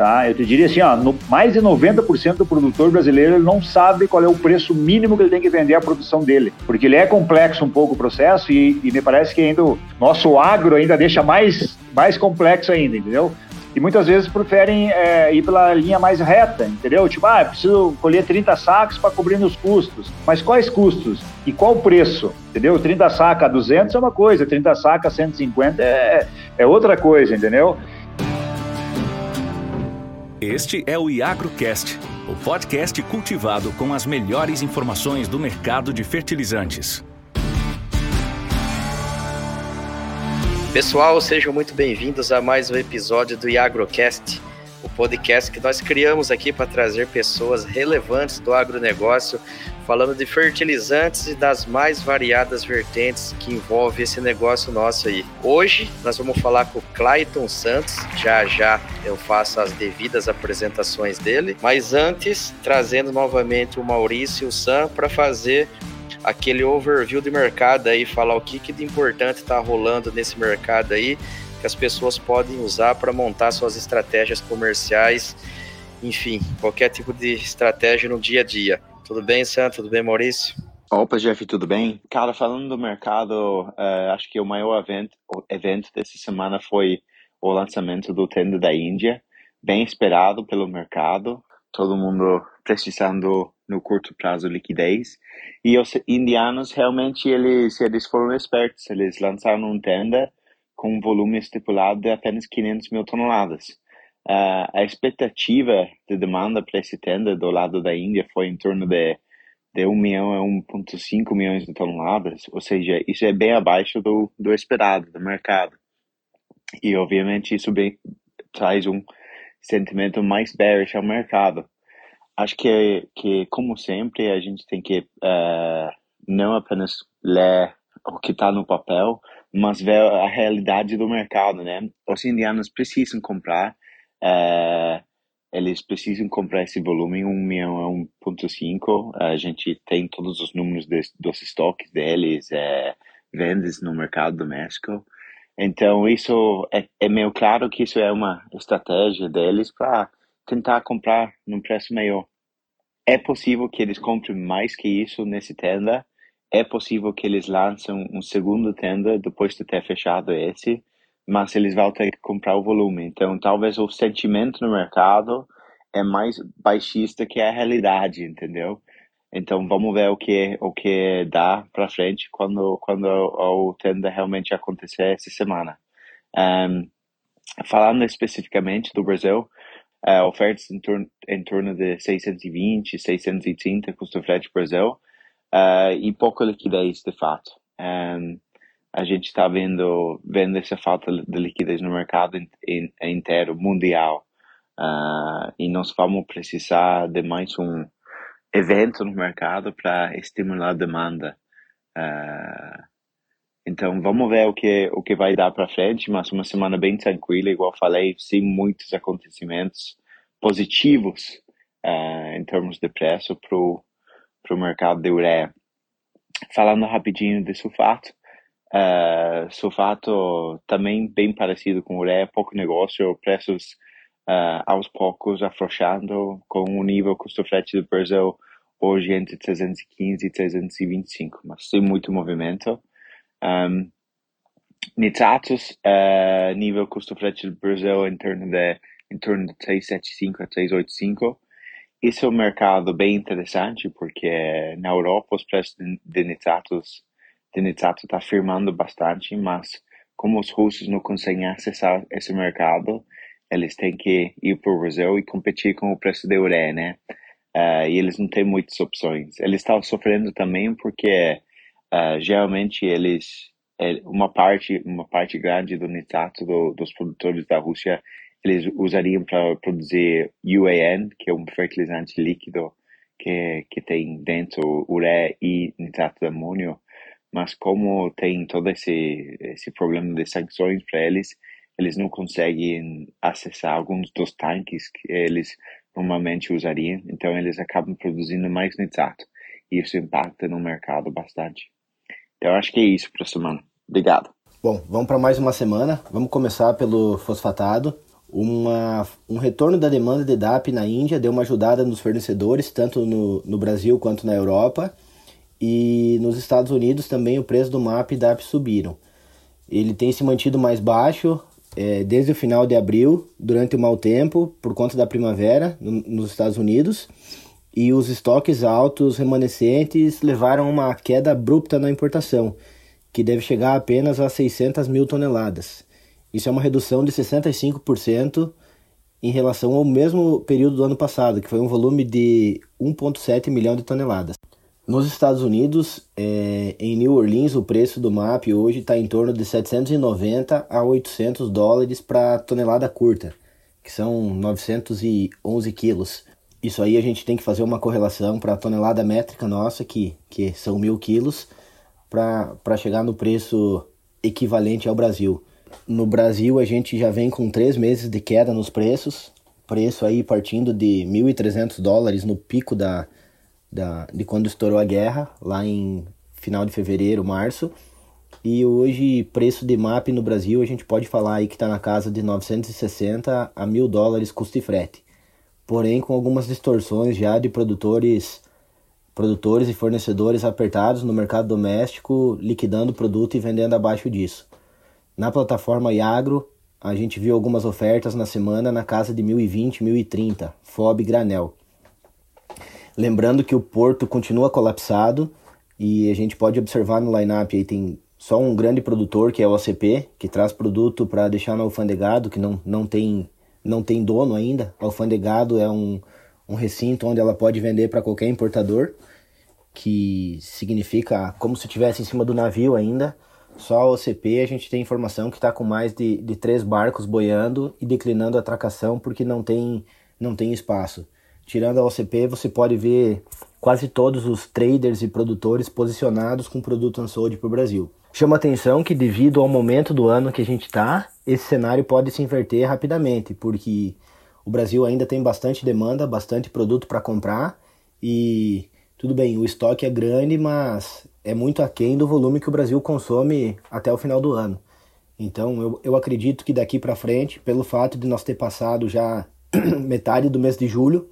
Tá? Eu te diria assim, ó, no, mais de 90% do produtor brasileiro não sabe qual é o preço mínimo que ele tem que vender a produção dele, porque ele é complexo um pouco o processo e, e me parece que ainda o nosso agro ainda deixa mais, mais complexo ainda, entendeu? E muitas vezes preferem é, ir pela linha mais reta, entendeu? Tipo, ah, preciso colher 30 sacos para cobrir nos custos. Mas quais custos? E qual o preço? Entendeu? 30 sacas a 200 é uma coisa, 30 sacas a 150 é, é outra coisa, entendeu? Este é o IagroCast, o podcast cultivado com as melhores informações do mercado de fertilizantes. Pessoal, sejam muito bem-vindos a mais um episódio do IagroCast, o podcast que nós criamos aqui para trazer pessoas relevantes do agronegócio, falando de fertilizantes e das mais variadas vertentes que envolve esse negócio nosso aí. Hoje nós vamos falar com o Clayton Santos, já já eu faço as devidas apresentações dele, mas antes trazendo novamente o Maurício e o Sam para fazer aquele overview de mercado aí, falar o que, que de importante está rolando nesse mercado aí, que as pessoas podem usar para montar suas estratégias comerciais, enfim, qualquer tipo de estratégia no dia a dia. Tudo bem, Sam? Tudo bem, Maurício? Opa, Jeff, tudo bem? Cara, falando do mercado, uh, acho que o maior evento, evento dessa semana foi o lançamento do tenda da Índia, bem esperado pelo mercado, todo mundo precisando no curto prazo liquidez. E os indianos realmente eles eles foram espertos, eles lançaram um tenda com um volume estipulado de apenas 500 mil toneladas. Uh, a expectativa de demanda para esse tenda do lado da Índia foi em torno de, de 1 milhão a 1,5 milhões de toneladas, ou seja, isso é bem abaixo do, do esperado, do mercado. E, obviamente, isso bem, traz um sentimento mais bearish ao mercado acho que, que como sempre, a gente tem que uh, não apenas ler o que está no papel, mas ver a realidade do mercado, né? Os indianos precisam comprar, uh, eles precisam comprar esse volume, 1 milhão a 1.5, a gente tem todos os números de, dos estoques deles, é, vendas no mercado doméstico, então isso é, é meio claro que isso é uma estratégia deles para tentar comprar num preço maior. É possível que eles comprem mais que isso nesse tenda. É possível que eles lancem um segundo tenda depois de ter fechado esse, mas eles vão ter que comprar o volume. Então, talvez o sentimento no mercado é mais baixista que a realidade, entendeu? Então, vamos ver o que o que dá para frente quando quando o, tenda realmente acontecer essa semana. Um, falando especificamente do Brasil, uh, ofertas em torno, em torno de 620, 630 custo frete Brasil uh, e pouca liquidez de fato. Um, a gente está vendo, vendo essa falta de liquidez no mercado in, in, inteiro, mundial. Uh, e nós vamos precisar de mais um evento no mercado para estimular a demanda. Uh, então vamos ver o que o que vai dar para frente, mas uma semana bem tranquila, igual falei, sem muitos acontecimentos positivos uh, em termos de preço para o mercado de ureia. Falando rapidinho de sulfato, uh, sulfato também bem parecido com ureia, pouco negócio, preços uh, aos poucos afrouxando com o nível custo-frete do Brasil hoje entre 315 e 325, mas sem muito movimento. Um, nitratos, uh, nível custo-frete do Brasil em torno de em torno de 375 a 385. Esse é um mercado bem interessante porque na Europa os preços de nitratos de nitrato está firmando bastante, mas como os russos não conseguem acessar esse mercado, eles têm que ir para o Brasil e competir com o preço da ureia, né? Uh, e eles não têm muitas opções. Eles estão sofrendo também porque uh, geralmente eles uma parte uma parte grande do nitrato do, dos produtores da Rússia eles usariam para produzir UAN, que é um fertilizante líquido que que tem dentro ureia e nitrato de amônio. Mas como tem todo esse esse problema de sanções para eles, eles não conseguem acessar alguns dos tanques que eles normalmente usariam. Então eles acabam produzindo mais nitrato e isso impacta no mercado bastante. Então, acho que é isso para a semana. Obrigado. Bom, vamos para mais uma semana. Vamos começar pelo fosfatado. Uma, um retorno da demanda de DAP na Índia deu uma ajudada nos fornecedores, tanto no, no Brasil quanto na Europa. E nos Estados Unidos também o preço do MAP e DAP subiram. Ele tem se mantido mais baixo é, desde o final de abril, durante o mau tempo, por conta da primavera no, nos Estados Unidos. E os estoques altos remanescentes levaram a uma queda abrupta na importação, que deve chegar apenas a 600 mil toneladas. Isso é uma redução de 65% em relação ao mesmo período do ano passado, que foi um volume de 1,7 milhão de toneladas. Nos Estados Unidos, é, em New Orleans, o preço do MAP hoje está em torno de 790 a 800 dólares para tonelada curta, que são 911 quilos. Isso aí a gente tem que fazer uma correlação para a tonelada métrica nossa, que, que são mil quilos, para chegar no preço equivalente ao Brasil. No Brasil, a gente já vem com três meses de queda nos preços, preço aí partindo de 1.300 dólares no pico da, da, de quando estourou a guerra, lá em final de fevereiro, março. E hoje, preço de MAP no Brasil, a gente pode falar aí que está na casa de 960 a 1.000 dólares custo e frete. Porém, com algumas distorções já de produtores produtores e fornecedores apertados no mercado doméstico, liquidando produto e vendendo abaixo disso. Na plataforma Iagro, a gente viu algumas ofertas na semana na casa de 1020, 1030, FOB granel. Lembrando que o porto continua colapsado e a gente pode observar no line-up aí tem só um grande produtor que é o OCP, que traz produto para deixar no alfandegado, que não, não, tem, não tem dono ainda. Alfandegado é um, um recinto onde ela pode vender para qualquer importador, que significa como se estivesse em cima do navio ainda. Só a OCP a gente tem informação que está com mais de, de três barcos boiando e declinando a atracação porque não tem, não tem espaço. Tirando a OCP, você pode ver quase todos os traders e produtores posicionados com produto unsold para o Brasil. Chama atenção que devido ao momento do ano que a gente está, esse cenário pode se inverter rapidamente, porque o Brasil ainda tem bastante demanda, bastante produto para comprar e tudo bem, o estoque é grande, mas é muito aquém do volume que o Brasil consome até o final do ano. Então eu, eu acredito que daqui para frente, pelo fato de nós ter passado já metade do mês de julho,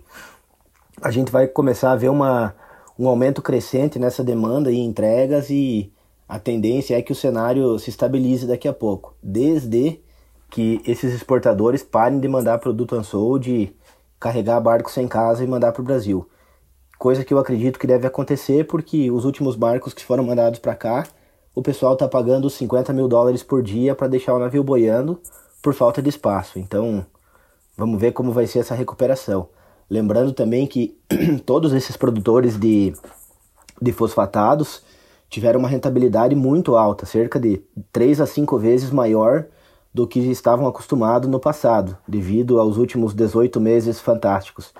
a gente vai começar a ver uma, um aumento crescente nessa demanda e entregas e a tendência é que o cenário se estabilize daqui a pouco, desde que esses exportadores parem de mandar produto unsold carregar barcos sem casa e mandar para o Brasil coisa que eu acredito que deve acontecer porque os últimos barcos que foram mandados para cá, o pessoal está pagando 50 mil dólares por dia para deixar o navio boiando por falta de espaço. Então, vamos ver como vai ser essa recuperação. Lembrando também que todos esses produtores de, de fosfatados tiveram uma rentabilidade muito alta, cerca de 3 a 5 vezes maior do que estavam acostumados no passado, devido aos últimos 18 meses fantásticos.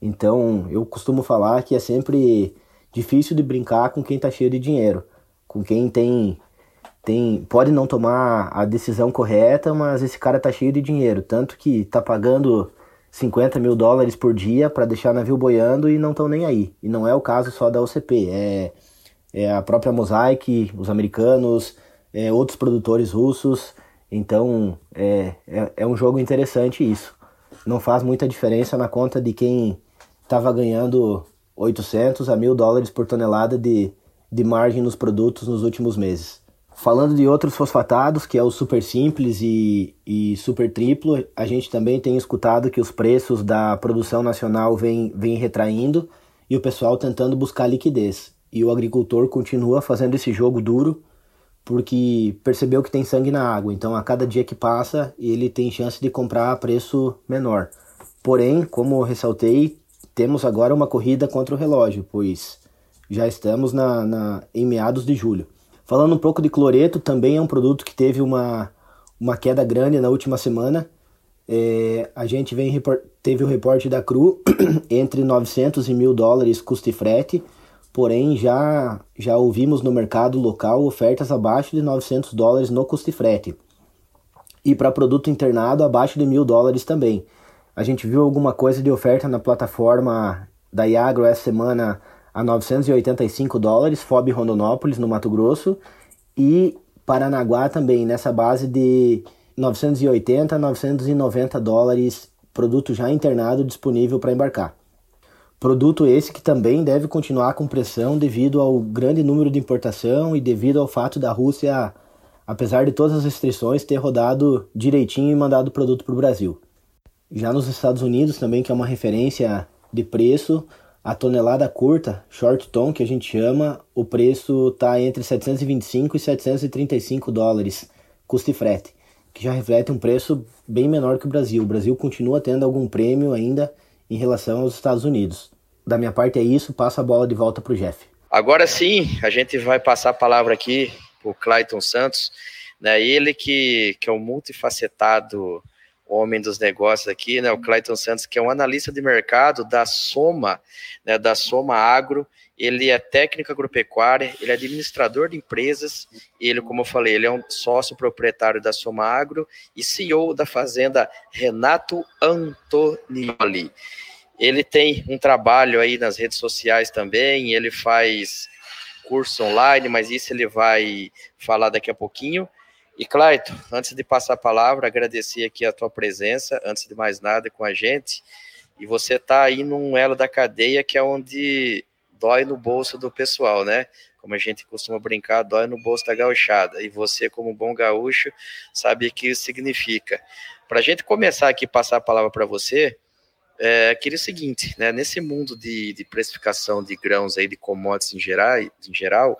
Então, eu costumo falar que é sempre difícil de brincar com quem está cheio de dinheiro, com quem tem tem pode não tomar a decisão correta, mas esse cara tá cheio de dinheiro, tanto que tá pagando 50 mil dólares por dia para deixar navio boiando e não estão nem aí. E não é o caso só da OCP, é, é a própria Mosaic, os americanos, é, outros produtores russos. Então é, é, é um jogo interessante isso. Não faz muita diferença na conta de quem estava ganhando 800 a 1.000 dólares por tonelada de, de margem nos produtos nos últimos meses. Falando de outros fosfatados, que é o super simples e, e super triplo, a gente também tem escutado que os preços da produção nacional vêm vem retraindo e o pessoal tentando buscar liquidez. E o agricultor continua fazendo esse jogo duro porque percebeu que tem sangue na água. Então, a cada dia que passa, ele tem chance de comprar a preço menor. Porém, como ressaltei, temos agora uma corrida contra o relógio, pois já estamos na, na, em meados de julho. Falando um pouco de cloreto, também é um produto que teve uma, uma queda grande na última semana. É, a gente vem, teve o reporte da CRU entre 900 e 1.000 dólares custo e frete, porém já, já ouvimos no mercado local ofertas abaixo de 900 dólares no custo e frete. E para produto internado, abaixo de 1.000 dólares também. A gente viu alguma coisa de oferta na plataforma da Iagro essa semana a 985 dólares, FOB Rondonópolis, no Mato Grosso, e Paranaguá também, nessa base de 980 a 990 dólares, produto já internado disponível para embarcar. Produto esse que também deve continuar com pressão devido ao grande número de importação e devido ao fato da Rússia, apesar de todas as restrições, ter rodado direitinho e mandado o produto para o Brasil. Já nos Estados Unidos também, que é uma referência de preço, a tonelada curta, short ton, que a gente chama, o preço está entre 725 e 735 dólares, custo e frete, que já reflete um preço bem menor que o Brasil. O Brasil continua tendo algum prêmio ainda em relação aos Estados Unidos. Da minha parte é isso, passo a bola de volta para o Jeff. Agora sim, a gente vai passar a palavra aqui para o Clayton Santos, né? ele que, que é um multifacetado homem dos negócios aqui, né, o Clayton Santos, que é um analista de mercado da Soma, né, da Soma Agro, ele é técnico agropecuário, ele é administrador de empresas, ele, como eu falei, ele é um sócio proprietário da Soma Agro e CEO da fazenda Renato Antonioli. Ele tem um trabalho aí nas redes sociais também, ele faz curso online, mas isso ele vai falar daqui a pouquinho. E Claito, antes de passar a palavra, agradecer aqui a tua presença, antes de mais nada, com a gente. E você está aí num elo da cadeia que é onde dói no bolso do pessoal, né? Como a gente costuma brincar, dói no bolso da gauchada. E você, como bom gaúcho, sabe o que isso significa. Para a gente começar aqui, passar a palavra para você, é, queria o seguinte, né? Nesse mundo de, de precificação de grãos aí, de commodities em geral, em geral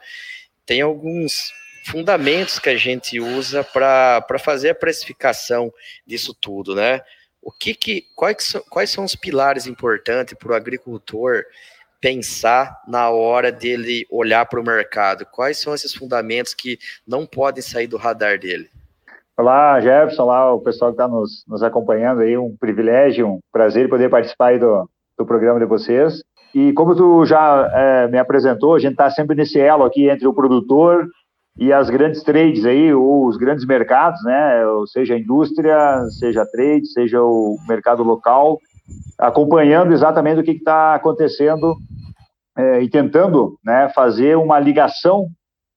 tem alguns fundamentos que a gente usa para fazer a precificação disso tudo, né? O que, que quais, são, quais são os pilares importantes para o agricultor pensar na hora dele olhar para o mercado? Quais são esses fundamentos que não podem sair do radar dele? Olá, Jefferson, olá o pessoal que está nos, nos acompanhando aí, um privilégio, um prazer poder participar do, do programa de vocês. E como tu já é, me apresentou, a gente está sempre nesse elo aqui entre o produtor e as grandes trades aí, ou os grandes mercados, né, ou seja a indústria, seja a trade, seja o mercado local, acompanhando exatamente o que está acontecendo é, e tentando né, fazer uma ligação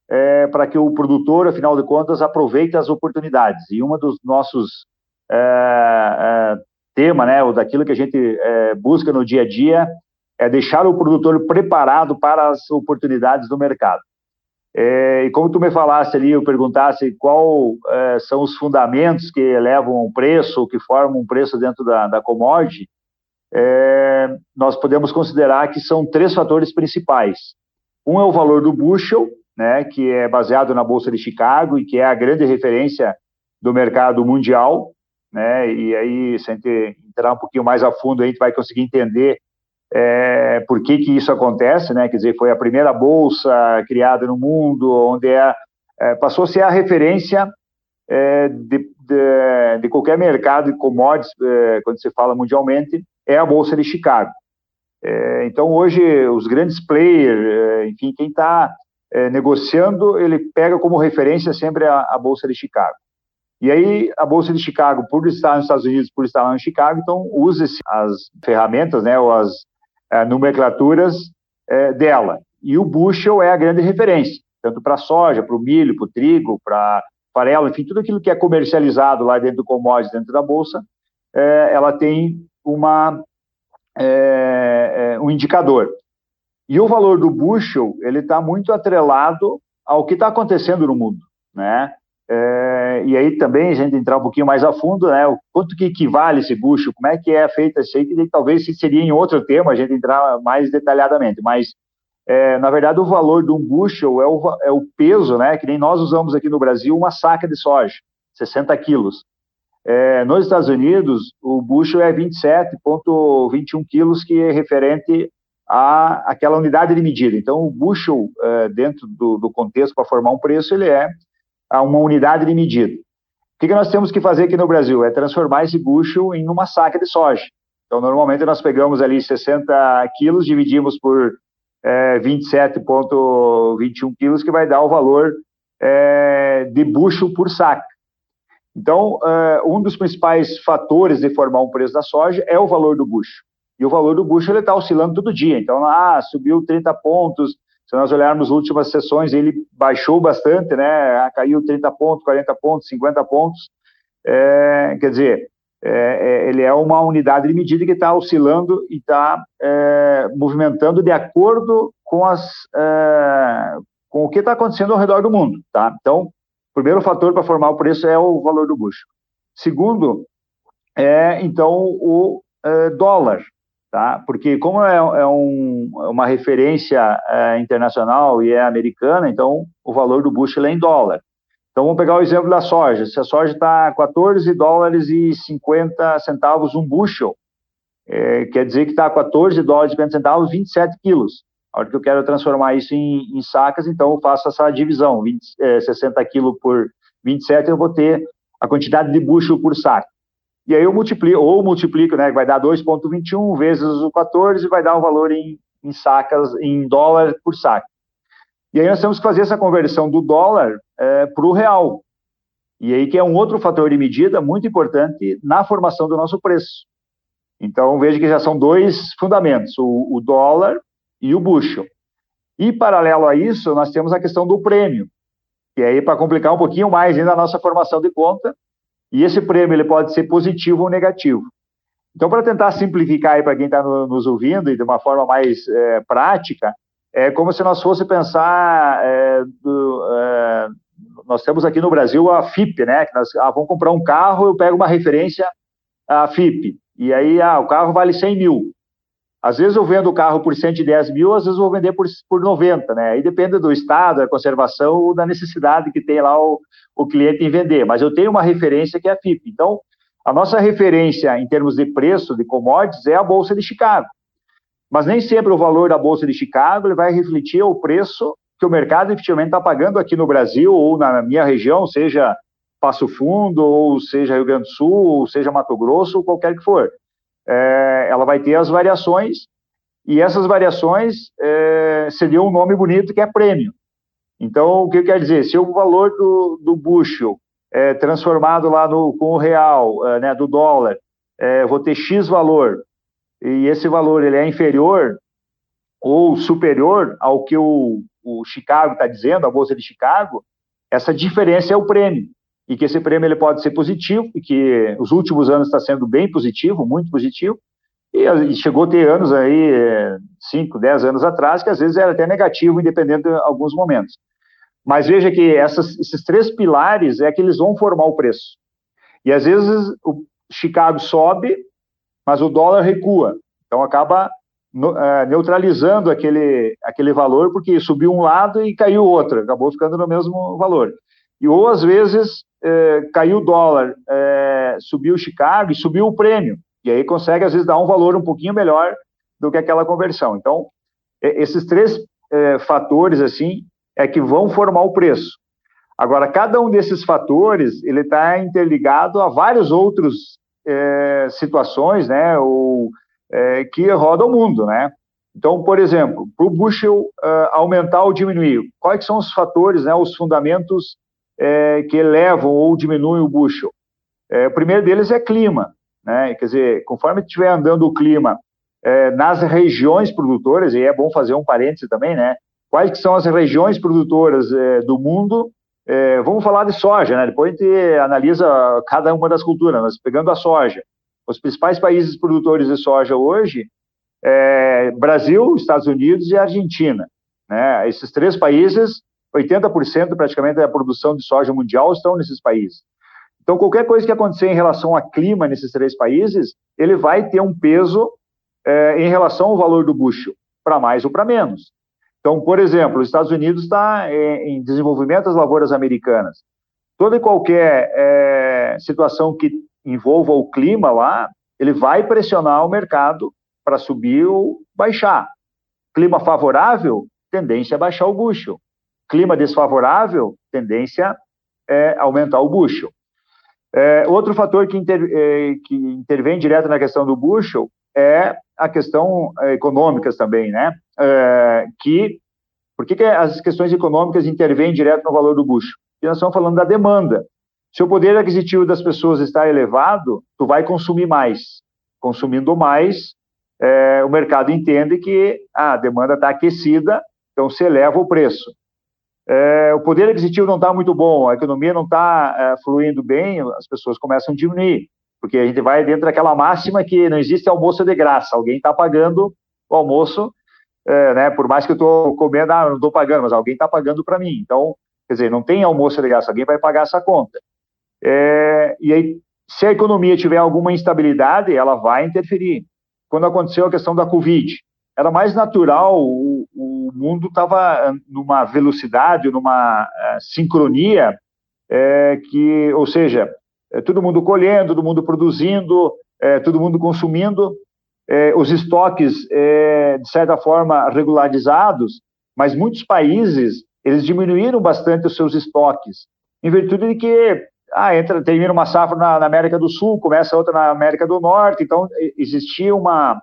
é, para que o produtor, afinal de contas, aproveite as oportunidades. E uma dos nossos é, é tema, né, ou daquilo que a gente é, busca no dia a dia, é deixar o produtor preparado para as oportunidades do mercado. É, e como tu me falasse ali, eu perguntasse qual é, são os fundamentos que elevam o preço, que formam um preço dentro da, da commodity, é, nós podemos considerar que são três fatores principais. Um é o valor do bushel, né, que é baseado na Bolsa de Chicago e que é a grande referência do mercado mundial, né, e aí, se a gente entrar um pouquinho mais a fundo, a gente vai conseguir entender é, por que, que isso acontece, né? Quer dizer, foi a primeira bolsa criada no mundo, onde é, é passou a ser a referência é, de, de, de, qualquer mercado de commodities, é, quando se fala mundialmente, é a bolsa de Chicago. É, então, hoje, os grandes players, é, enfim, quem está negociando, ele pega como referência sempre a, a bolsa de Chicago. E aí, a Bolsa de Chicago, por estar nos Estados Unidos, por estar lá em Chicago, então usa as ferramentas, né, ou as, nomenclaturas é, dela. E o bushel é a grande referência, tanto para soja, para o milho, para o trigo, para farelo, enfim, tudo aquilo que é comercializado lá dentro do commodity, dentro da bolsa, é, ela tem uma, um indicador. E o valor do bushel, ele está muito atrelado ao que está acontecendo no mundo, né? É, e aí também a gente entrar um pouquinho mais a fundo, né? O quanto que equivale esse bucho, como é que é feita isso aí, que talvez seria em outro tema a gente entrar mais detalhadamente, mas é, na verdade o valor de um bushel é o, é o peso, né? Que nem nós usamos aqui no Brasil uma saca de soja, 60 quilos. É, nos Estados Unidos, o bushel é 27,21 quilos, que é referente a aquela unidade de medida. Então, o bushel, é, dentro do, do contexto para formar um preço, ele é a uma unidade de medida. O que, nós temos que fazer aqui no Brasil? É transformar esse bucho em uma saca de soja. Então, normalmente nós pegamos ali 60 quilos, dividimos por é, 27,21 quilos, que vai dar o valor é, de bucho por saca. Então, é, um dos principais fatores de formar um preço da soja é o valor do bucho. E o valor do bucho está oscilando todo dia. Então, ah, subiu 30 pontos, se nós olharmos as últimas sessões, ele baixou bastante, né? Caiu 30 pontos, 40 pontos, 50 pontos. é, quer dizer, é, é, ele é uma unidade de medida que está oscilando e está é, movimentando de acordo com, as, é, com o que está acontecendo ao redor do mundo. Tá? Então, o primeiro fator para formar o preço é o valor do bucho. Segundo, é então o é, dólar, tá? porque como é, é um, uma referência internacional e é americana, então o valor do bucho é em dólar. Então vamos pegar o exemplo da soja. Se a soja está 14 dólares e 50 centavos um bushel, é, quer dizer que está 14 dólares e 50 centavos, 27 quilos. A hora que eu quero transformar isso em, em sacas, então eu faço essa divisão, 20, é, 60 quilos por 27, eu vou ter a quantidade de bushel por saco. E aí eu multiplico, ou multiplico, né, vai dar 2,21 vezes o 14, vai dar um valor em, em sacas, em dólar por saco. E aí nós temos que fazer essa conversão do dólar é, para o real. E aí que é um outro fator de medida muito importante na formação do nosso preço. Então veja que já são dois fundamentos, o, o dólar e o bushel. E paralelo a isso, nós temos a questão do prêmio, que aí para complicar um pouquinho mais ainda a nossa formação de conta, e esse prêmio ele pode ser positivo ou negativo. Então, para tentar simplificar para quem está no, nos ouvindo e de uma forma mais é, prática, é como se nós fosse pensar, é, do, é, nós temos aqui no Brasil a FIP, né? Que nós ah, vamos comprar um carro, eu pego uma referência a FIP, e aí ah, o carro vale 100 mil. Às vezes eu vendo o carro por 110 mil, às vezes eu vou vender por, por 90, né? Aí depende do estado, da conservação ou da necessidade que tem lá o, o cliente em vender. Mas eu tenho uma referência que é a FIP. Então, a nossa referência em termos de preço de commodities é a Bolsa de Chicago. Mas nem sempre o valor da Bolsa de Chicago ele vai refletir o preço que o mercado efetivamente está pagando aqui no Brasil ou na minha região, seja Passo Fundo, ou seja Rio Grande do Sul, ou seja Mato Grosso, ou qualquer que for. É, ela vai ter as variações, e essas variações é, seriam um nome bonito que é prêmio. Então, o que quer dizer? Se o valor do, do bushel é transformado lá no, com o real, é, né, do dólar, é, vou ter X valor, e esse valor ele é inferior ou superior ao que o, o Chicago está dizendo, a Bolsa de Chicago, essa diferença é o prêmio. E que esse prêmio ele pode ser positivo, e que os últimos anos está sendo bem positivo, muito positivo, e, chegou a ter anos aí, 5, 10 anos atrás, que às vezes era até negativo, independente de alguns momentos. Mas veja que essas, esses três pilares é que eles vão formar o preço. E às vezes o Chicago sobe mas o dólar recua. Então acaba é, neutralizando aquele, aquele valor, porque subiu um lado e caiu o outro, acabou ficando no mesmo valor. E ou às vezes é, caiu o dólar, é, subiu o Chicago e subiu o prêmio, e aí consegue às vezes dar um valor um pouquinho melhor do que aquela conversão. Então, esses três é, fatores assim é que vão formar o preço. Agora, cada um desses fatores ele está interligado a vários outros é, situações, né, ou, é, que rodam o mundo, né? Então, por exemplo, para o bushel aumentar ou diminuir, quais são os fatores, né, os fundamentos é, que elevam ou diminuem o bushel? É, o primeiro deles é clima, né? Quer dizer, conforme estiver andando o clima é, nas regiões produtoras, e é bom fazer um parêntese também, né? Quais que são as regiões produtoras é, do mundo é, vamos falar de soja, né? Depois a gente analisa cada uma das culturas, mas pegando a soja. Os principais países produtores de soja hoje é Brasil, Estados Unidos e Argentina. Né? Esses três países, 80% praticamente da produção de soja mundial estão nesses países. Então, qualquer coisa que acontecer em relação ao clima nesses três países, ele vai ter um peso é, em relação ao valor do bucho, para mais ou para menos. Então, por exemplo, os Estados Unidos está em, em desenvolvimento das lavouras americanas. Toda e qualquer é, situação que envolva o clima lá, ele vai pressionar o mercado para subir ou baixar. Clima favorável, tendência a baixar o bushel. Clima desfavorável, tendência é aumentar o bushel. É, outro fator que, inter, é, que intervém direto na questão do bushel é a questão é, também, né? É, que por que, que as questões econômicas intervêm direto no valor do bucho? Porque nós estamos falando da demanda. Se o poder aquisitivo das pessoas está elevado, tu vai consumir mais. Consumindo mais, é, o mercado entende que ah, a demanda está aquecida, então se eleva o preço. É, o poder aquisitivo não está muito bom, a economia não está é, fluindo bem, as pessoas começam a diminuir, porque a gente vai dentro daquela máxima que não existe almoço de graça, alguém está pagando o almoço, é, né, por mais que eu estou comendo, ah, não estou pagando, mas alguém está pagando para mim, então, quer dizer, não tem almoço de graça, alguém vai pagar essa conta. É, e aí, se a economia tiver alguma instabilidade, ela vai interferir. Quando aconteceu a questão da Covid, era mais natural, o, o mundo estava numa velocidade, numa uh, sincronia, é, que, ou seja, é, todo mundo colhendo, todo mundo produzindo, é, todo mundo consumindo, os estoques, de certa forma, regularizados, mas muitos países, eles diminuíram bastante os seus estoques, em virtude de que ah, entra, termina uma safra na, na América do Sul, começa outra na América do Norte, então existia uma,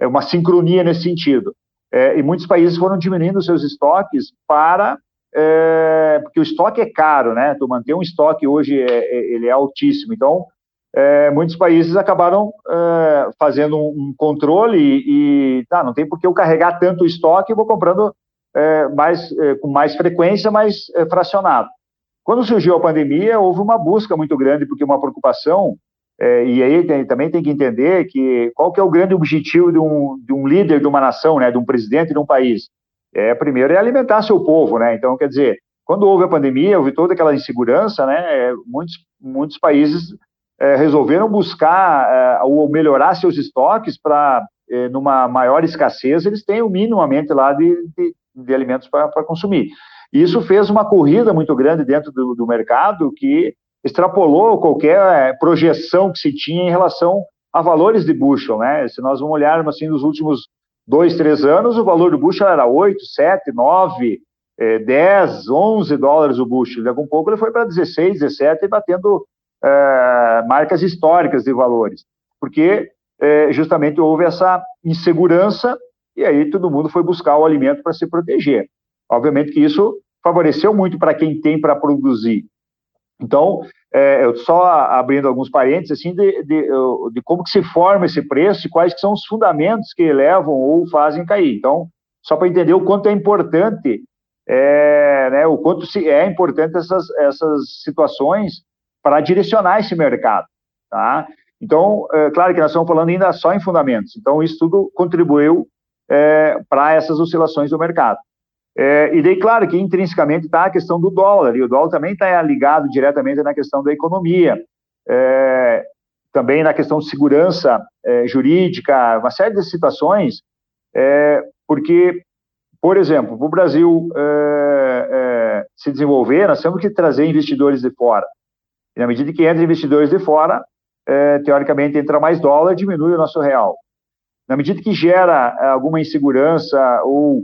uma sincronia nesse sentido. É, e muitos países foram diminuindo seus estoques para é, porque o estoque é caro, né? Tu manter um estoque hoje é, é ele é altíssimo. Então, é, muitos países acabaram é, fazendo um controle e, e, tá, não tem por que eu carregar tanto estoque, vou comprando mais com mais frequência, mais fracionado. Quando surgiu a pandemia, houve uma busca muito grande porque uma preocupação é, e aí tem, também tem que entender que qual que é o grande objetivo de um, de um líder de uma nação, né, de um presidente de um país? É, primeiro é alimentar seu povo, né? Então, quer dizer, quando houve a pandemia, houve toda aquela insegurança, né? Muitos, muitos países é, resolveram buscar é, ou melhorar seus estoques para, é, numa maior escassez, eles tenham minimamente lá de, de, de alimentos para consumir. Isso fez uma corrida muito grande dentro do, do mercado que extrapolou qualquer eh, projeção que se tinha em relação a valores de bushel, né? Se nós vamos olharmos assim nos últimos dois, três anos, o valor do bushel era 8, 7, 9, 10, 11 dólares o bushel. Daqui a um pouco ele foi para 16, 17 e batendo é, marcas históricas de valores, porque é, justamente houve essa insegurança e aí todo mundo foi buscar o alimento para se proteger. Obviamente que isso favoreceu muito para quem tem para produzir, então, é, eu só abrindo alguns parênteses, assim, de, de, de, como que se forma esse preço e quais são os fundamentos que levam ou fazem cair. Então, só para entender o quanto é importante, é, né, o quanto se, é importante essas, essas situações para direcionar esse mercado, tá? Então, é, claro que nós estamos falando ainda só em fundamentos, então isso tudo contribuiu é, para essas oscilações do mercado. É, e daí, claro, que intrinsecamente está a questão do dólar, e o dólar também está ligado diretamente na questão da economia, é, também na questão de segurança é, jurídica, uma série de situações, é, porque, por exemplo, para o Brasil é, é, se desenvolver, nós temos que trazer investidores de fora. E na medida que entra investidores de fora, teoricamente entra mais dólar, diminui o nosso real. Na medida que gera alguma insegurança ou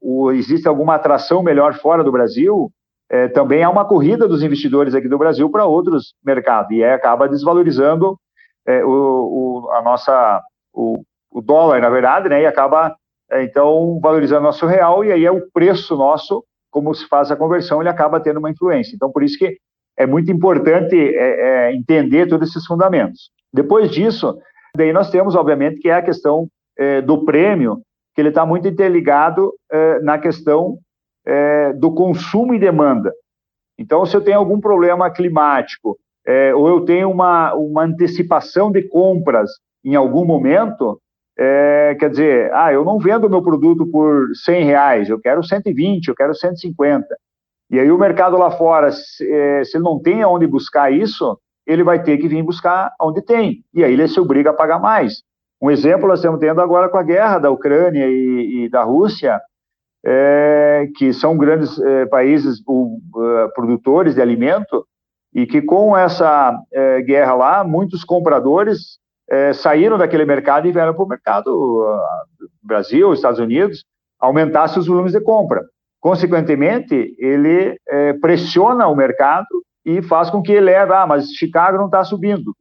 o, existe alguma atração melhor fora do Brasil, é, também há uma corrida dos investidores aqui do Brasil para outros mercados, e acaba desvalorizando é, o, o, a nossa, o, o, dólar, na verdade, né, e acaba, é, então, valorizando nosso real, e aí é o preço nosso, como se faz a conversão, ele acaba tendo uma influência. Então, por isso que é muito importante é, é, entender todos esses fundamentos. Depois disso, daí nós temos, obviamente, que é a questão é, do prêmio, que ele está muito interligado eh, na questão eh, do consumo e demanda. Então, se eu tenho algum problema climático, eh, ou eu tenho uma, uma antecipação de compras em algum momento, quer dizer, ah, eu não vendo meu produto por 100 reais, eu quero 120, eu quero 150. E aí o mercado lá fora, se, se ele não tem aonde buscar isso, ele vai ter que vir buscar onde tem. E aí ele se obriga a pagar mais. Um exemplo nós estamos tendo agora com a guerra da Ucrânia e, e da Rússia, é, que são grandes é, países o, uh, produtores de alimento, e que com essa é, guerra lá, muitos compradores é, saíram daquele mercado e vieram para o mercado uh, Brasil, Estados Unidos, aumentasse seus volumes de compra. Consequentemente, ele é, pressiona o mercado e faz com que eleve, ah, mas Chicago não está subindo.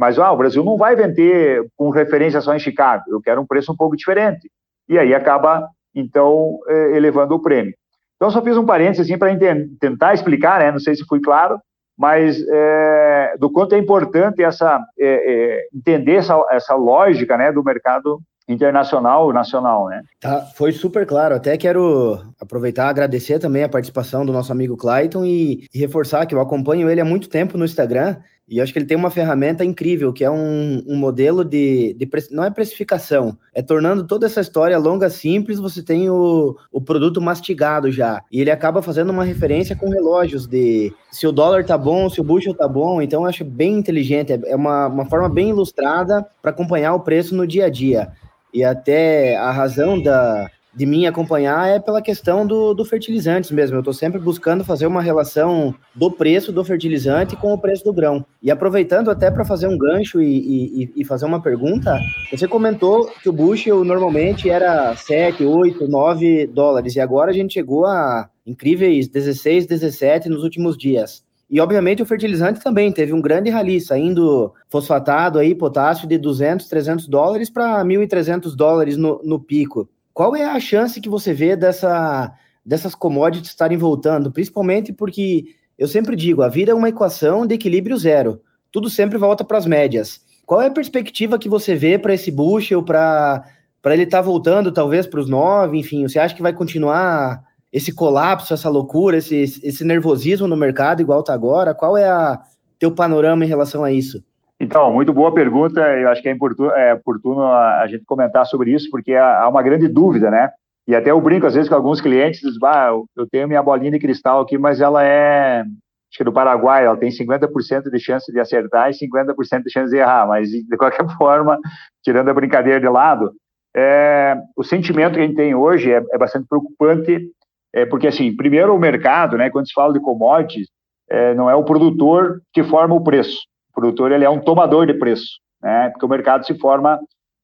Mas ah, o Brasil não vai vender com referência só em Chicago, eu quero um preço um pouco diferente. E aí acaba, então, eh, elevando o prêmio. Então, só fiz um parênteses assim, para tentar explicar, né? não sei se fui claro, mas é, do quanto é importante essa, é, é, entender essa, essa lógica né, do mercado internacional, nacional, né? Tá, foi super claro. Até quero aproveitar agradecer também a participação do nosso amigo Clayton e, e, reforçar que eu acompanho ele há muito tempo no Instagram e acho que ele tem uma ferramenta incrível, que é um, um modelo de, de, Não é precificação, é tornando toda essa história longa, simples, você tem o, o produto mastigado já. E ele acaba fazendo uma referência com relógios de se o dólar tá bom, se o bushel tá bom. Então eu acho bem inteligente, é, é uma, uma forma bem ilustrada para acompanhar o preço no dia a dia. E até a razão da, de mim acompanhar é pela questão do, do fertilizantes mesmo. Eu estou sempre buscando fazer uma relação do preço do fertilizante com o preço do grão. E aproveitando até para fazer um gancho e, e, e, fazer uma pergunta, você comentou que o bushel normalmente era 7, 8, 9 dólares e agora a gente chegou a incríveis 16, 17 nos últimos dias. E, obviamente, o fertilizante também teve um grande rally, saindo fosfatado aí, potássio, de 200, 300 dólares para 1.300 dólares no, no pico. Qual é a chance que você vê dessa, dessas commodities estarem voltando? Principalmente porque, eu sempre digo, a vida é uma equação de equilíbrio zero. Tudo sempre volta para as médias. Qual é a perspectiva que você vê para esse bushel, para ele estar tá voltando talvez para os nove, enfim, você acha que vai continuar esse colapso, essa loucura, esse, esse nervosismo no mercado, igual está agora? Qual é a teu panorama em relação a isso? Então, muito boa pergunta. Eu acho que é oportuno, é oportuno a, a, gente comentar sobre isso, porque há, há, uma grande dúvida, né? E até eu brinco às vezes com alguns clientes, diz, bah, eu tenho minha bolinha de cristal aqui, mas ela é, acho que do Paraguai, ela tem 50% de chance de acertar e 50% de chance de errar, mas de qualquer forma, tirando a brincadeira de lado, é, o sentimento que a gente tem hoje é, é bastante preocupante é, porque, assim, primeiro o mercado, né, quando se fala de commodities, é, não é o produtor que forma o preço. Produtor ele é um tomador de preço, né, porque o mercado se forma,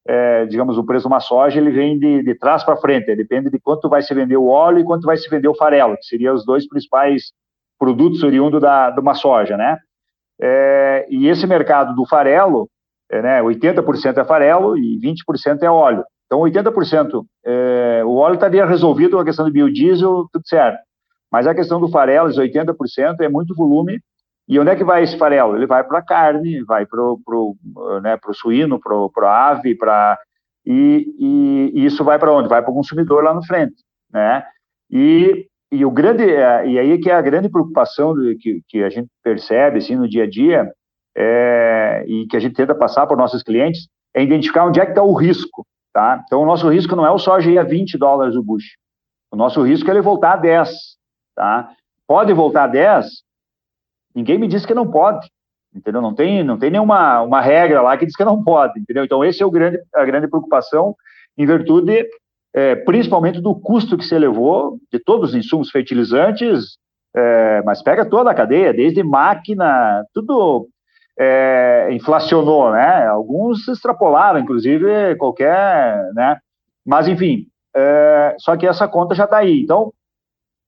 é, digamos, o preço de uma soja ele vem de, de trás para frente, depende de quanto vai se vender o óleo e quanto vai se vender o farelo, que seriam os dois principais produtos oriundos da, de uma soja, né. É, e esse mercado do farelo, é, né, 80% é farelo e 20% é óleo. Então, 80%, é, o óleo estaria resolvido a questão do biodiesel, tudo certo. Mas a questão do farelo, os 80%, é muito volume. E onde é que vai esse farelo? Ele vai para a carne, vai para o né, suíno, para a ave, para e, e, e, isso vai para onde? Vai para o consumidor lá no frente, né? E, e o grande é, e aí que é a grande preocupação que, que a gente percebe assim no dia a dia é, e que a gente tenta passar para os nossos clientes é identificar onde é que está o risco, Tá? Então, o nosso risco não é o soja a 20 dólares o bush. O nosso risco é ele voltar a 10. Tá? Pode voltar a 10? Ninguém me disse que não pode. Entendeu? Não tem, não tem nenhuma uma regra lá que diz que não pode. Entendeu? Então, esse é o grande, a grande preocupação, em virtude, é, principalmente, do custo que se elevou de todos os insumos fertilizantes, é, mas pega toda a cadeia, desde máquina, tudo é, inflacionou, né? Alguns extrapolaram, inclusive, qualquer, né? Mas, enfim, é, só que essa conta já está aí. Então,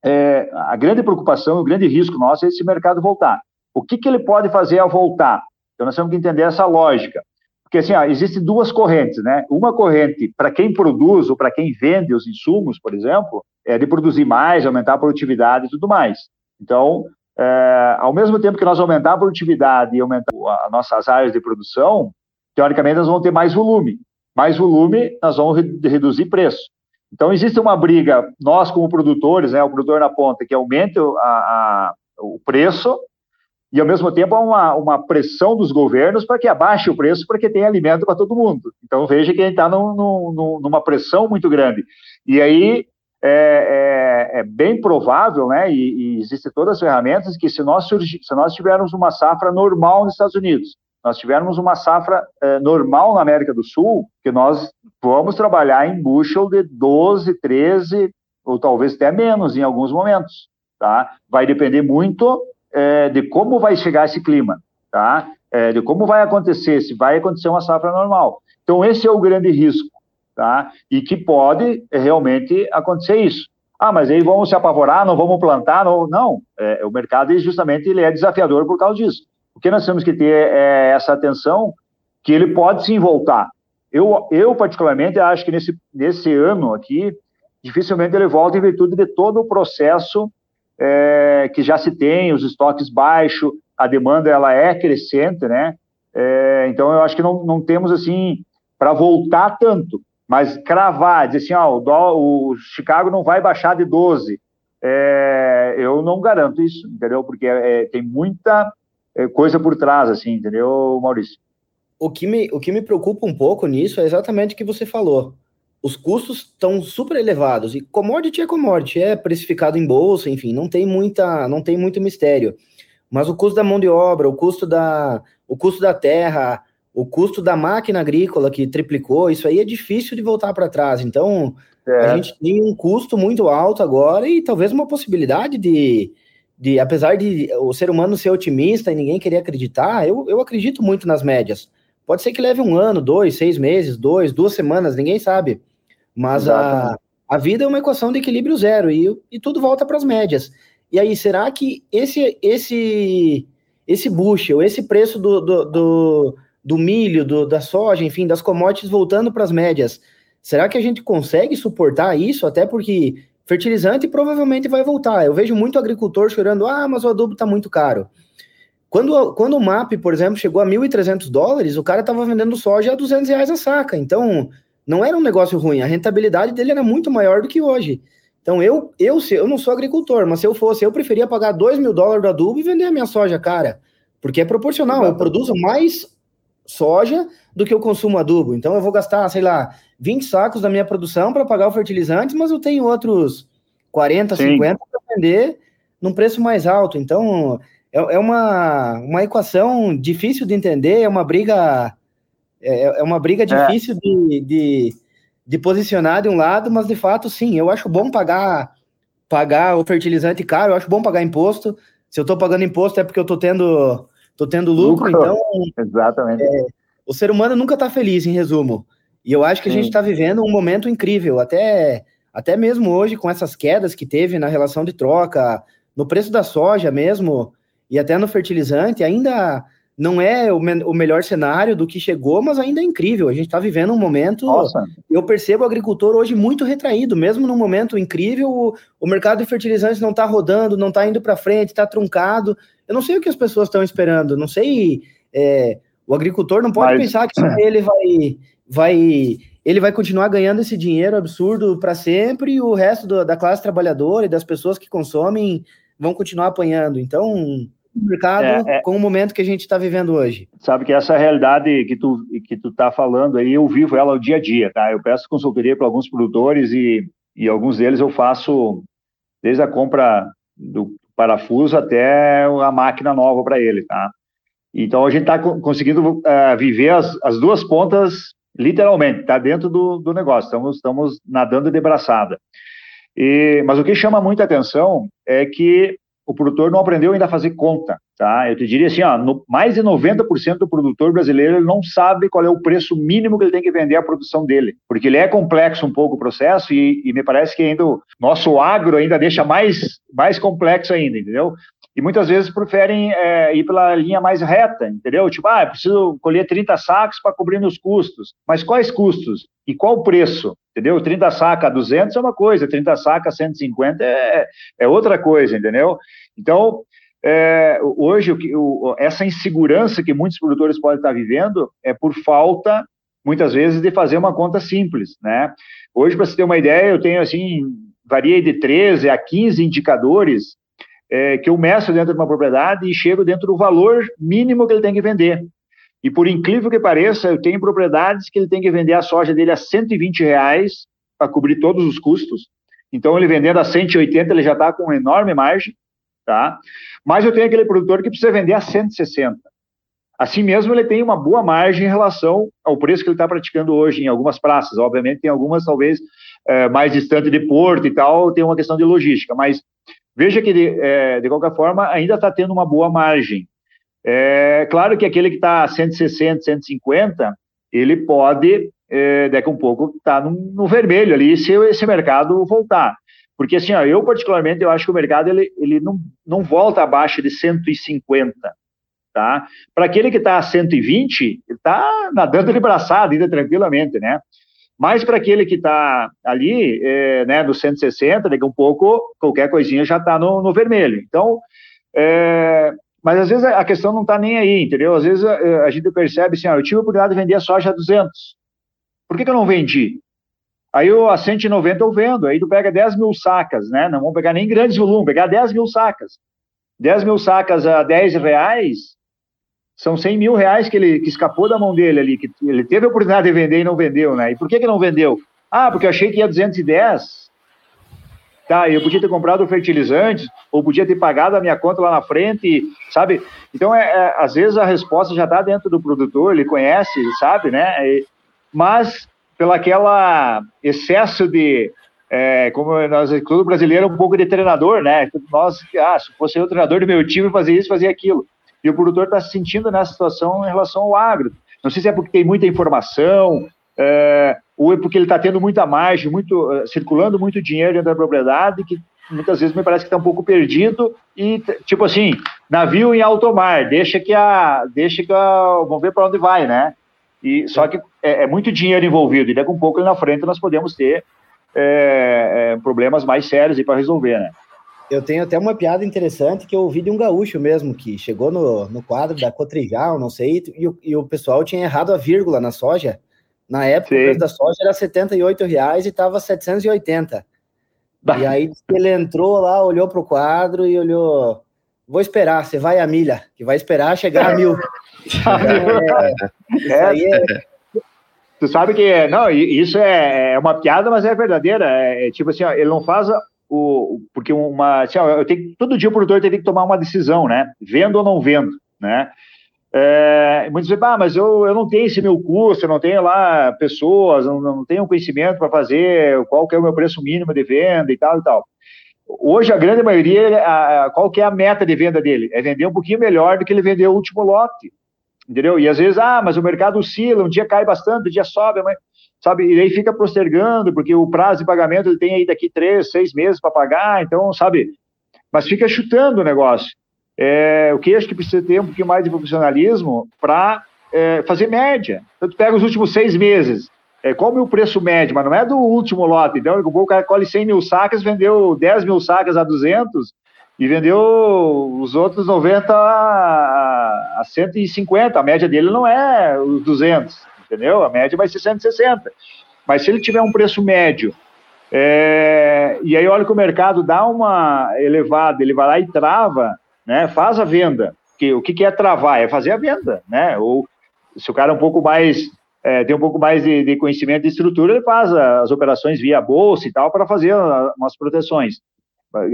é, a grande preocupação, o grande risco nosso é esse mercado voltar. O que, que ele pode fazer ao voltar? Então, nós temos que entender essa lógica. Porque, assim, ó, existem duas correntes, né? Uma corrente para quem produz ou para quem vende os insumos, por exemplo, é de produzir mais, aumentar a produtividade e tudo mais. Então, é, ao mesmo tempo que nós aumentar a produtividade e aumentar as nossas áreas de produção, teoricamente nós vamos ter mais volume. Mais volume, nós vamos reduzir preço. Então, existe uma briga, nós como produtores, né, o produtor na ponta, que aumente a, a, o preço, e ao mesmo tempo há uma, uma pressão dos governos para que abaixe o preço, porque tem alimento para todo mundo. Então, veja que a gente está numa pressão muito grande. E aí, é, é, é, bem provável, né, e, e, existem todas as ferramentas que se nós, surgir, se nós tivermos uma safra normal nos Estados Unidos, nós tivermos uma safra é, normal na América do Sul, que nós vamos trabalhar em bushel de 12, 13, ou talvez até menos em alguns momentos, tá? Vai depender muito é, de como vai chegar esse clima, tá? É, de como vai acontecer, se vai acontecer uma safra normal. Então, esse é o grande risco tá? E que pode eh, realmente acontecer isso. Ah, mas aí vamos se apavorar, não vamos plantar, não. não. É, o mercado justamente ele é desafiador por causa disso. Porque nós temos que ter é, essa atenção que ele pode sim voltar. Eu, eu particularmente acho que nesse, nesse ano aqui, dificilmente ele volta em virtude de todo o processo é, que já se tem, os estoques baixos, a demanda ela é crescente, né? É, então eu acho que não, não temos assim para voltar tanto. Mas cravar, dizer assim, ó, o, o Chicago não vai baixar de 12, é, eu não garanto isso, entendeu? Porque é, tem muita é, coisa por trás, assim, entendeu, Maurício? O que, me, o que me preocupa um pouco nisso é exatamente o que você falou. Os custos estão super elevados e commodity é commodity, é precificado em bolsa, enfim, não tem muita, não tem muito mistério. Mas o custo da mão de obra, o custo da, o custo da terra, o custo da máquina agrícola que triplicou, isso aí é difícil de voltar para trás. Então, é. a gente tem um custo muito alto agora e talvez uma possibilidade de, de, apesar de o ser humano ser otimista e ninguém querer acreditar, eu, eu acredito muito nas médias. Pode ser que leve um ano, dois, seis meses, dois, duas semanas, ninguém sabe. Mas a, a vida é uma equação de equilíbrio zero e, e tudo volta para as médias. E aí, será que esse esse esse bushel, esse preço do, do, do, do milho, do, da soja, enfim, das commodities voltando para as médias, será que a gente consegue suportar isso? Até porque fertilizante provavelmente vai voltar. Eu vejo muito agricultor chorando, ah, mas o adubo está muito caro. Quando, quando o MAP, por exemplo, chegou a 1.300 dólares, o cara estava vendendo soja a 200 reais a saca. Então, não era um negócio ruim. A rentabilidade dele era muito maior do que hoje. Então, eu, eu, eu não sou agricultor, mas se eu fosse, eu preferia pagar 2 mil dólares do adubo e vender a minha soja cara. Porque é proporcional. Eu produzo mais soja do que eu consumo adubo. Então, eu vou gastar, sei lá, 20 sacos da minha produção para pagar o fertilizante, mas eu tenho outros 40, Sim. 50 para vender num preço mais alto. Então, é, é uma, uma equação difícil de entender, é uma briga. É, é uma briga é. difícil é. de, de de posicionar de um lado, mas de fato, sim, eu acho bom pagar pagar o fertilizante caro, eu acho bom pagar imposto. Se eu estou pagando imposto é porque eu estou tendo, tô tendo lucro, lucro. então. Exatamente. É, o ser humano nunca está feliz, em resumo. E eu acho que a gente está vivendo um momento incrível, até, até mesmo hoje, com essas quedas que teve na relação de troca, no preço da soja mesmo, e até no fertilizante, ainda não é o, me o, melhor cenário do que chegou, mas ainda é incrível. A gente está vivendo um momento. Nossa. Eu percebo o agricultor hoje muito retraído, mesmo num momento incrível. O, o mercado de fertilizantes não está rodando, não está indo para frente, está truncado. Eu não sei o que as pessoas estão esperando. Não sei. É, o agricultor não pode mas... pensar que ele vai, vai, ele vai continuar ganhando esse dinheiro absurdo para sempre e o resto do, da classe trabalhadora e das pessoas que consomem vão continuar apanhando. Então mercado é, é, com o momento que a gente está vivendo hoje. Sabe que essa realidade que tu que tu está falando aí, eu vivo ela o dia a dia, tá? Eu peço consultoria para alguns produtores e, e alguns deles eu faço desde a compra do parafuso até a máquina nova para ele, tá? Então a gente está conseguindo uh, viver as, as duas pontas literalmente, tá dentro do, do negócio, estamos, estamos nadando de braçada. E, mas o que chama muita atenção é que o produtor não aprendeu ainda a fazer conta, tá? Eu te diria assim, ó, no, mais de 90% do produtor brasileiro não sabe qual é o preço mínimo que ele tem que vender a produção dele, porque ele é complexo um pouco o processo e, e me parece que ainda o nosso agro ainda deixa mais, mais complexo ainda, entendeu? E muitas vezes preferem é, ir pela linha mais reta, entendeu? Tipo, ah, preciso colher 30 sacos para cobrir meus custos. Mas quais custos? E qual o preço? Entendeu? 30 sacas a 200 é uma coisa, 30 sacas a 150 é, é outra coisa, entendeu? Então, é, hoje, o, o, essa insegurança que muitos produtores podem estar vivendo é por falta, muitas vezes, de fazer uma conta simples, né? Hoje, para você ter uma ideia, eu tenho, assim, varia de 13 a 15 indicadores é, que eu meço dentro de uma propriedade e chego dentro do valor mínimo que ele tem que vender. E por incrível que pareça, eu tenho propriedades que ele tem que vender a soja dele a 120 reais para cobrir todos os custos. Então, ele vendendo a 180, ele já está com uma enorme margem, tá? Mas eu tenho aquele produtor que precisa vender a 160. Assim mesmo, ele tem uma boa margem em relação ao preço que ele está praticando hoje em algumas praças. Obviamente, tem algumas, talvez, é, mais distante de porto e tal, tem uma questão de logística, mas Veja que, de, é, de qualquer forma, ainda está tendo uma boa margem. É claro que aquele que está a 160, 150, ele pode, é, daqui a um pouco, estar tá no, no, vermelho ali, se esse mercado voltar. Porque, assim, ó, eu particularmente, eu acho que o mercado ele, ele não, não volta abaixo de 150, tá? Para aquele que está a 120, ele está nadando de braçada ainda tranquilamente, né? Mas para aquele que está ali, é, né, no 160, daqui a um pouco, qualquer coisinha já está no, no, vermelho. Então, é, mas às vezes a questão não está nem aí, entendeu? Às vezes a, a, gente percebe assim, eu tive a oportunidade de vender a soja a 200. Por que, que eu não vendi? Aí eu, a 190 eu vendo, aí tu pega 10 mil sacas, né? Não vamos pegar nem grandes volumes, pegar 10 mil sacas. 10 mil sacas a 10 reais, são 100 mil reais que ele que escapou da mão dele ali, que ele teve a oportunidade de vender e não vendeu, né? E por que que não vendeu? Ah, porque eu achei que ia 210. Tá, eu podia ter comprado o fertilizante, ou podia ter pagado a minha conta lá na frente, sabe? Então, é, é às vezes a resposta já está dentro do produtor, ele conhece, sabe, né? Mas pela aquela excesso de é, como nós, todo brasileiro é um pouco de treinador, né? Nós, ah, se fosse eu treinador do meu time, fazia isso, fazia aquilo. E o produtor está se sentindo nessa situação em relação ao agro. Não sei se é porque tem muita informação, é, ou é porque ele está tendo muita margem, muito, uh, circulando muito dinheiro dentro da propriedade, que muitas vezes me parece que está um pouco perdido e, tipo assim, navio em alto mar, deixa que a. Deixa que a. Vamos ver para onde vai, né? E, só que é, é, muito dinheiro envolvido, e daqui a um pouco ali na frente nós podemos ter é, problemas mais sérios para resolver, né? Eu tenho até uma piada interessante que eu ouvi de um gaúcho mesmo, que chegou no, no quadro da Cotrijal, não sei, e, e, o pessoal tinha errado a vírgula na soja. Na época, Sim. o preço da soja era 78 reais e estava 780. Bah. E aí ele entrou lá, olhou para o quadro e olhou. Vou esperar, você vai a milha, que vai esperar chegar a mil. é, aí é, Tu sabe que, não, isso é, é uma piada, mas é verdadeira. É, é tipo assim, ó, ele não faz o. Porque uma. Assim, eu tenho, todo dia o produtor tem que tomar uma decisão, né? Vendo ou não vendo, né? É, muitos dizem, ah, mas eu, eu não tenho esse meu custo, eu não tenho lá pessoas, não, não tenho conhecimento para fazer qual que é o meu preço mínimo de venda e tal e tal. Hoje, a grande maioria, a, qual que é a meta de venda dele? É vender um pouquinho melhor do que ele vendeu o último lote entendeu? E às vezes, ah, mas o mercado oscila, um dia cai bastante, um dia sobe, mas, sabe? E aí fica postergando, porque o prazo de pagamento ele tem aí daqui três, seis meses para pagar, então, sabe? Mas fica chutando o negócio. É, o que acho que precisa ter um pouquinho mais de profissionalismo para é, fazer média. Então, tu pega os últimos seis meses, é, qual é o preço médio, mas não é do último lote. Então, o cara colhe 100 mil sacas, vendeu 10 mil sacas a 200, e vendeu os outros 90 a, a 150. A média dele não é os 200, entendeu? A média vai ser 160. Mas se ele tiver um preço médio, é, e aí olha que o mercado dá uma elevada, ele vai lá e trava, né? Faz a venda. Que, o que, que é travar? É fazer a venda, né? Ou se o cara é um pouco mais é, tem um pouco mais de, de, conhecimento de estrutura, ele faz as operações via bolsa e tal para fazer umas proteções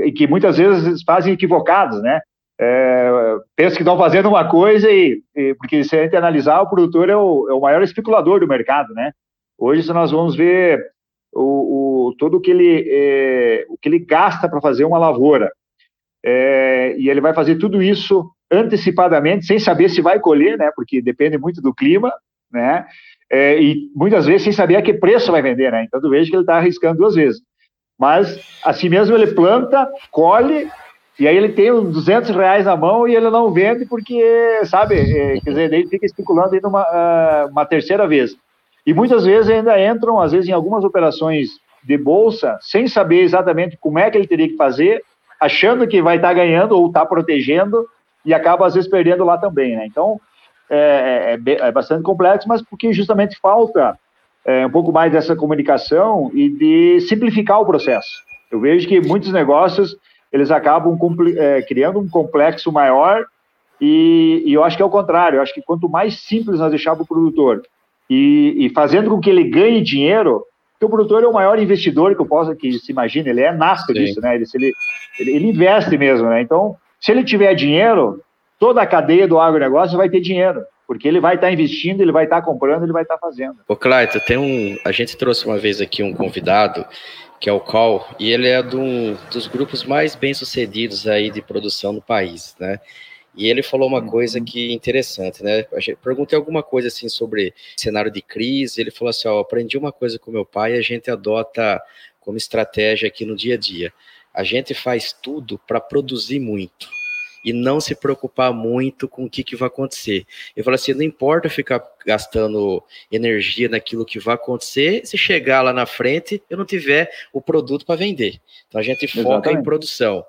e que muitas vezes fazem equivocados, né? É, pensam que estão fazendo uma coisa e, e, porque se a gente analisar, o produtor é o, é o, maior especulador do mercado, né? Hoje, nós vamos ver o, o todo o que ele, é, o que ele gasta para fazer uma lavoura, é, e ele vai fazer tudo isso antecipadamente, sem saber se vai colher, né? Porque depende muito do clima, né? É, e muitas vezes sem saber a que preço vai vender, né? Então, tu veja que ele está arriscando duas vezes. Mas, assim mesmo, ele planta, colhe, e aí ele tem uns 200 reais na mão e ele não vende porque, sabe, é, quer dizer, ele fica especulando ainda uma, uh, uma terceira vez. E muitas vezes ainda entram, às vezes, em algumas operações de bolsa, sem saber exatamente como é que ele teria que fazer, achando que vai estar tá ganhando ou está protegendo, e acaba, às vezes, perdendo lá também, né? Então, é, é, é bastante complexo, mas porque justamente falta é, um pouco mais dessa comunicação e de simplificar o processo. Eu vejo que muitos negócios eles acabam é, criando um complexo maior e, e, eu acho que é o contrário. Eu acho que quanto mais simples nós deixarmos o produtor e, e fazendo com que ele ganhe dinheiro, porque o produtor é o maior investidor que eu possa que se imagine, ele é nasce disso, né? Ele, ele, ele, ele investe mesmo, né? Então, se ele tiver dinheiro, toda a cadeia do agronegócio vai ter dinheiro porque ele vai estar tá investindo, ele vai estar tá comprando, ele vai estar tá fazendo. Ô, Clayton, tem um. A gente trouxe uma vez aqui um convidado, que é o Col, e ele é um dos grupos mais bem sucedidos aí de produção no país, né? E ele falou uma coisa uhum. que interessante, né? Perguntei alguma coisa assim sobre cenário de crise. Ele falou assim: ó, aprendi uma coisa com meu pai, e a gente adota como estratégia aqui no dia a dia. A gente faz tudo para produzir muito e não se preocupar muito com o que, que vai acontecer. Eu falo assim, não importa ficar gastando energia naquilo que vai acontecer, se chegar lá na frente eu não tiver o produto para vender. Então a gente foca Exatamente. em produção.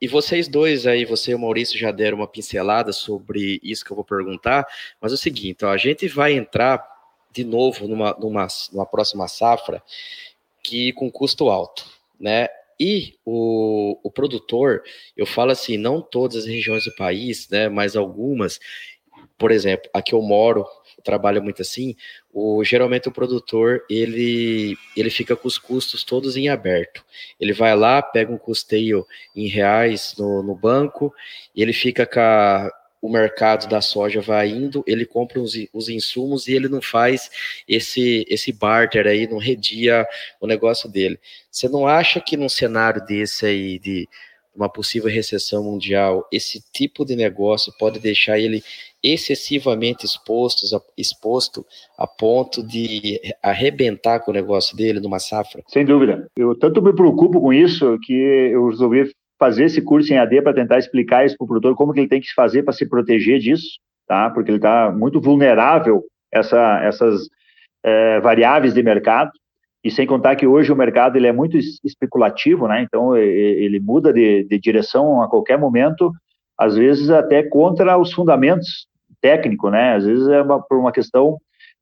E vocês dois aí, você e o Maurício já deram uma pincelada sobre isso que eu vou perguntar, mas é o seguinte, ó, a gente vai entrar de novo numa, numa, numa próxima safra que com custo alto, né? E o, o produtor, eu falo assim, não todas as regiões do país, né, mas algumas, por exemplo, aqui eu moro, trabalha muito assim, o, geralmente o produtor ele, ele fica com os custos todos em aberto. Ele vai lá, pega um custeio em reais no, no banco, ele fica com a, o mercado da soja vai indo, ele compra os, os insumos e ele não faz esse, esse barter aí, não redia o negócio dele. Você não acha que num cenário desse aí, de uma possível recessão mundial, esse tipo de negócio pode deixar ele excessivamente exposto, exposto a ponto de arrebentar com o negócio dele numa safra? Sem dúvida. Eu tanto me preocupo com isso que eu resolvi fazer esse curso em AD para tentar explicar isso para o produtor, como que ele tem que fazer para se proteger disso, tá? Porque ele está muito vulnerável a essa, essas é, variáveis de mercado. E sem contar que hoje o mercado ele é muito especulativo, né? Então ele muda de, de direção a qualquer momento, às vezes até contra os fundamentos técnicos, né? Às vezes é uma, por uma questão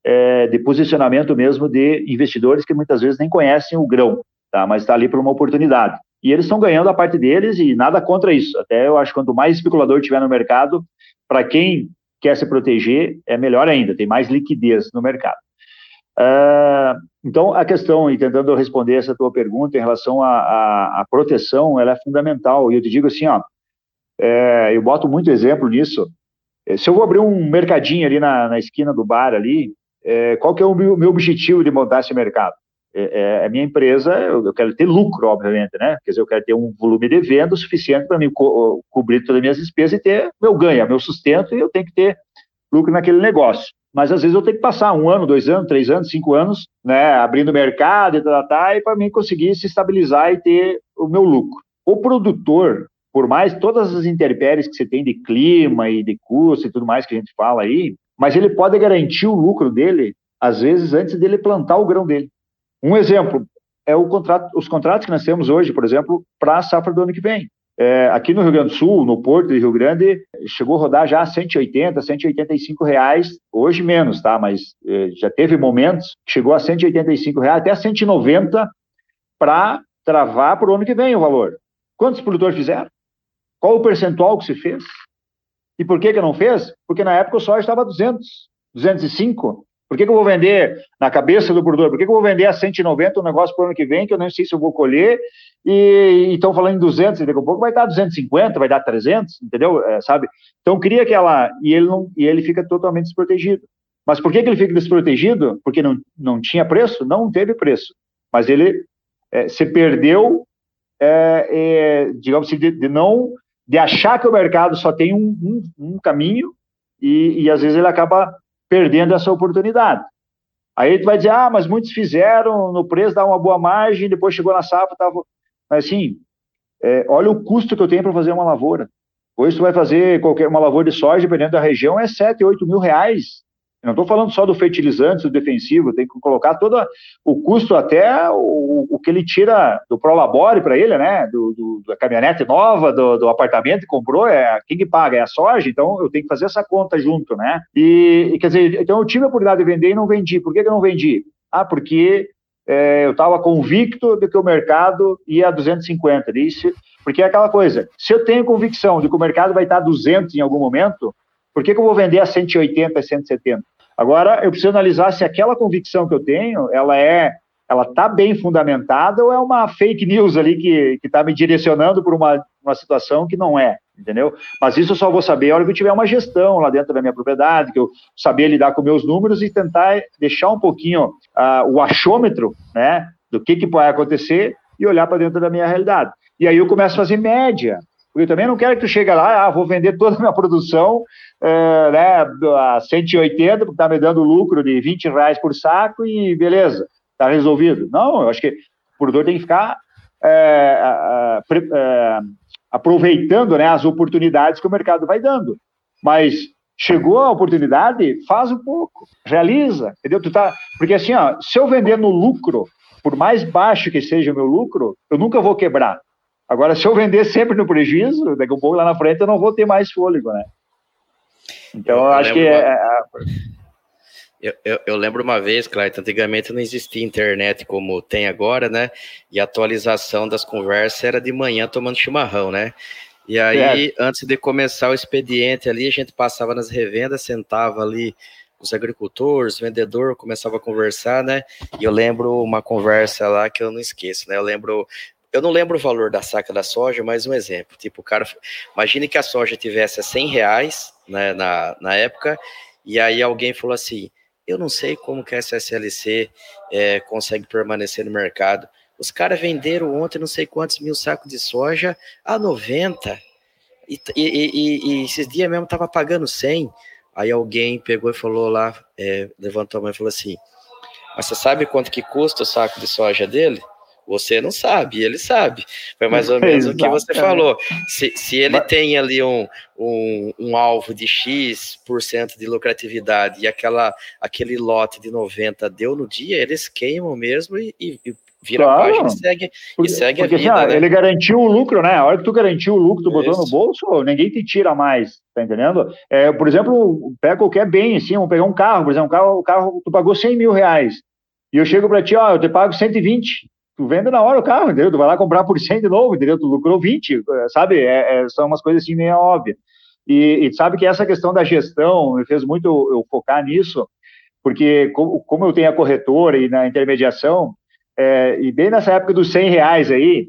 é, de posicionamento mesmo de investidores que muitas vezes nem conhecem o grão, tá? Mas está ali por uma oportunidade. E eles estão ganhando a parte deles e nada contra isso. Até eu acho que quanto mais especulador tiver no mercado, para quem quer se proteger, é melhor ainda, tem mais liquidez no mercado. Uh, então, a questão, e tentando responder essa tua pergunta em relação à proteção, ela é fundamental. E eu te digo assim, ó, é, eu boto muito exemplo nisso. É, se eu vou abrir um mercadinho ali na, na esquina do bar ali, é, qual que é o meu, meu objetivo de montar esse mercado? É, é, a minha empresa, eu, eu, quero ter lucro, obviamente, né? Quer dizer, eu quero ter um volume de venda suficiente para me co cobrir todas as minhas despesas e ter meu ganho, meu sustento, e eu tenho que ter lucro naquele negócio. Mas às vezes eu tenho que passar um ano, dois anos, três anos, cinco anos, né, abrindo mercado e tal, e para mim conseguir se estabilizar e ter o meu lucro. O produtor, por mais todas as intempéries que você tem de clima e de custo e tudo mais que a gente fala aí, mas ele pode garantir o lucro dele, às vezes, antes dele plantar o grão dele. Um exemplo é contrato, os contratos que nós temos hoje, por exemplo, para a safra do ano que vem. É, aqui no Rio Grande do Sul, no Porto de Rio Grande, chegou a rodar já 180, 185 reais, hoje menos, tá? Mas é, já teve momentos que chegou a 185 reais, até 190 para travar para o ano que vem o valor. Quantos produtores fizeram? Qual o percentual que se fez? E por que que não fez? Porque na época o soja estava 200, 205. Por que, que eu vou vender na cabeça do produtor? Por que, que eu vou vender a 190 um negócio para o ano que vem, que eu nem sei se eu vou colher, e estão falando em 200, e daqui a pouco vai dar 250, vai dar 300, entendeu? É, sabe? Então cria aquela. E ele, não, e ele fica totalmente desprotegido. Mas por que, que ele fica desprotegido? Porque não, não tinha preço? Não teve preço. Mas ele é, se perdeu, é, é digamos assim, de, de, não. de achar que o mercado só tem um, um, um caminho, e, e às vezes ele acaba perdendo essa oportunidade. Aí tu vai dizer, ah, mas muitos fizeram no preço, dá uma boa margem, depois chegou na safra, tava... Mas assim, é, olha o custo que eu tenho para fazer uma lavoura. Hoje tu vai fazer qualquer uma lavoura de soja, dependendo da região, é 7, 8 mil reais. Eu não estou falando só do fertilizante, do defensivo, tem que colocar todo o custo até o, o que ele tira do Prolabore para ele, né? Do, do, da caminhonete nova, do, do, apartamento que comprou, é quem que paga? É a soja, então eu tenho que fazer essa conta junto, né? E, e quer dizer, então eu tive a oportunidade de vender e não vendi. Por que, que eu não vendi? Ah, porque é, eu estava convicto de que o mercado ia a 250. Disse, porque é aquela coisa, se eu tenho convicção de que o mercado vai estar a 200 em algum momento, por que, que eu vou vender a 180, 170? Agora, eu preciso analisar se aquela convicção que eu tenho, ela é, ela está bem fundamentada ou é uma fake news ali que está me direcionando por uma, uma situação que não é, entendeu? Mas isso eu só vou saber a hora que eu tiver uma gestão lá dentro da minha propriedade, que eu saber lidar com meus números e tentar deixar um pouquinho uh, o achômetro, né, do que, que pode acontecer e olhar para dentro da minha realidade. E aí eu começo a fazer média, porque eu também não quero que tu chegue lá, ah, vou vender toda a minha produção é, né, a 180, porque está me dando lucro de 20 reais por saco e beleza, está resolvido. Não, eu acho que o produtor tem que ficar é, é, aproveitando né, as oportunidades que o mercado vai dando. Mas chegou a oportunidade, faz um pouco, realiza, entendeu? Tu tá, porque assim, ó, se eu vender no lucro, por mais baixo que seja o meu lucro, eu nunca vou quebrar. Agora, se eu vender sempre no prejuízo, daqui a pouco lá na frente eu não vou ter mais fôlego, né? Então, eu, eu acho que. É, é, Eu, eu, eu, lembro uma vez, Clayton, antigamente não existia internet como tem agora, né? E a atualização das conversas era de manhã tomando chimarrão, né? E aí, é. antes de começar o expediente ali, a gente passava nas revendas, sentava ali os agricultores, vendedor, começava a conversar, né? E eu lembro uma conversa lá que eu não esqueço, né? Eu lembro eu não lembro o valor da saca da soja, mas um exemplo. Tipo, o cara. Imagine que a soja tivesse a 100 reais né, na, na época, e aí alguém falou assim: eu não sei como que a SSLC é, consegue permanecer no mercado. Os caras venderam ontem não sei quantos mil sacos de soja a 90. E, e, e, e esses dias mesmo tava pagando 100. Aí alguém pegou e falou lá, é, levantou a mão e falou assim: Mas você sabe quanto que custa o saco de soja dele? Você não sabe, ele sabe. Foi mais ou menos o que você falou. Se, se ele Mas... tem ali um, um, um, alvo de X% de lucratividade e aquela, aquele lote de 90 deu no dia, eles queimam mesmo e, e, e vira claro. a página e segue, porque, e segue porque, a vida. Assim, né? Ele garantiu o lucro, né? A hora que tu garantiu o lucro, tu botou no bolso, ninguém te tira mais, tá entendendo? É, por exemplo, pega qualquer bem, assim, vamos pegar um carro, por exemplo, um carro, o carro, tu pagou 100 mil reais, e eu chego para ti, ó, eu te pago 120, tu vende na hora o carro, entendeu? Tu vai lá comprar por 100 de novo, entendeu? Tu lucrou 20, eh, sabe? É, é, são umas coisas assim meio óbvias. E, e, sabe que essa questão da gestão me fez muito eu focar nisso, porque como, como eu tenho a corretora e na intermediação, é, e bem nessa época dos 100 reais aí,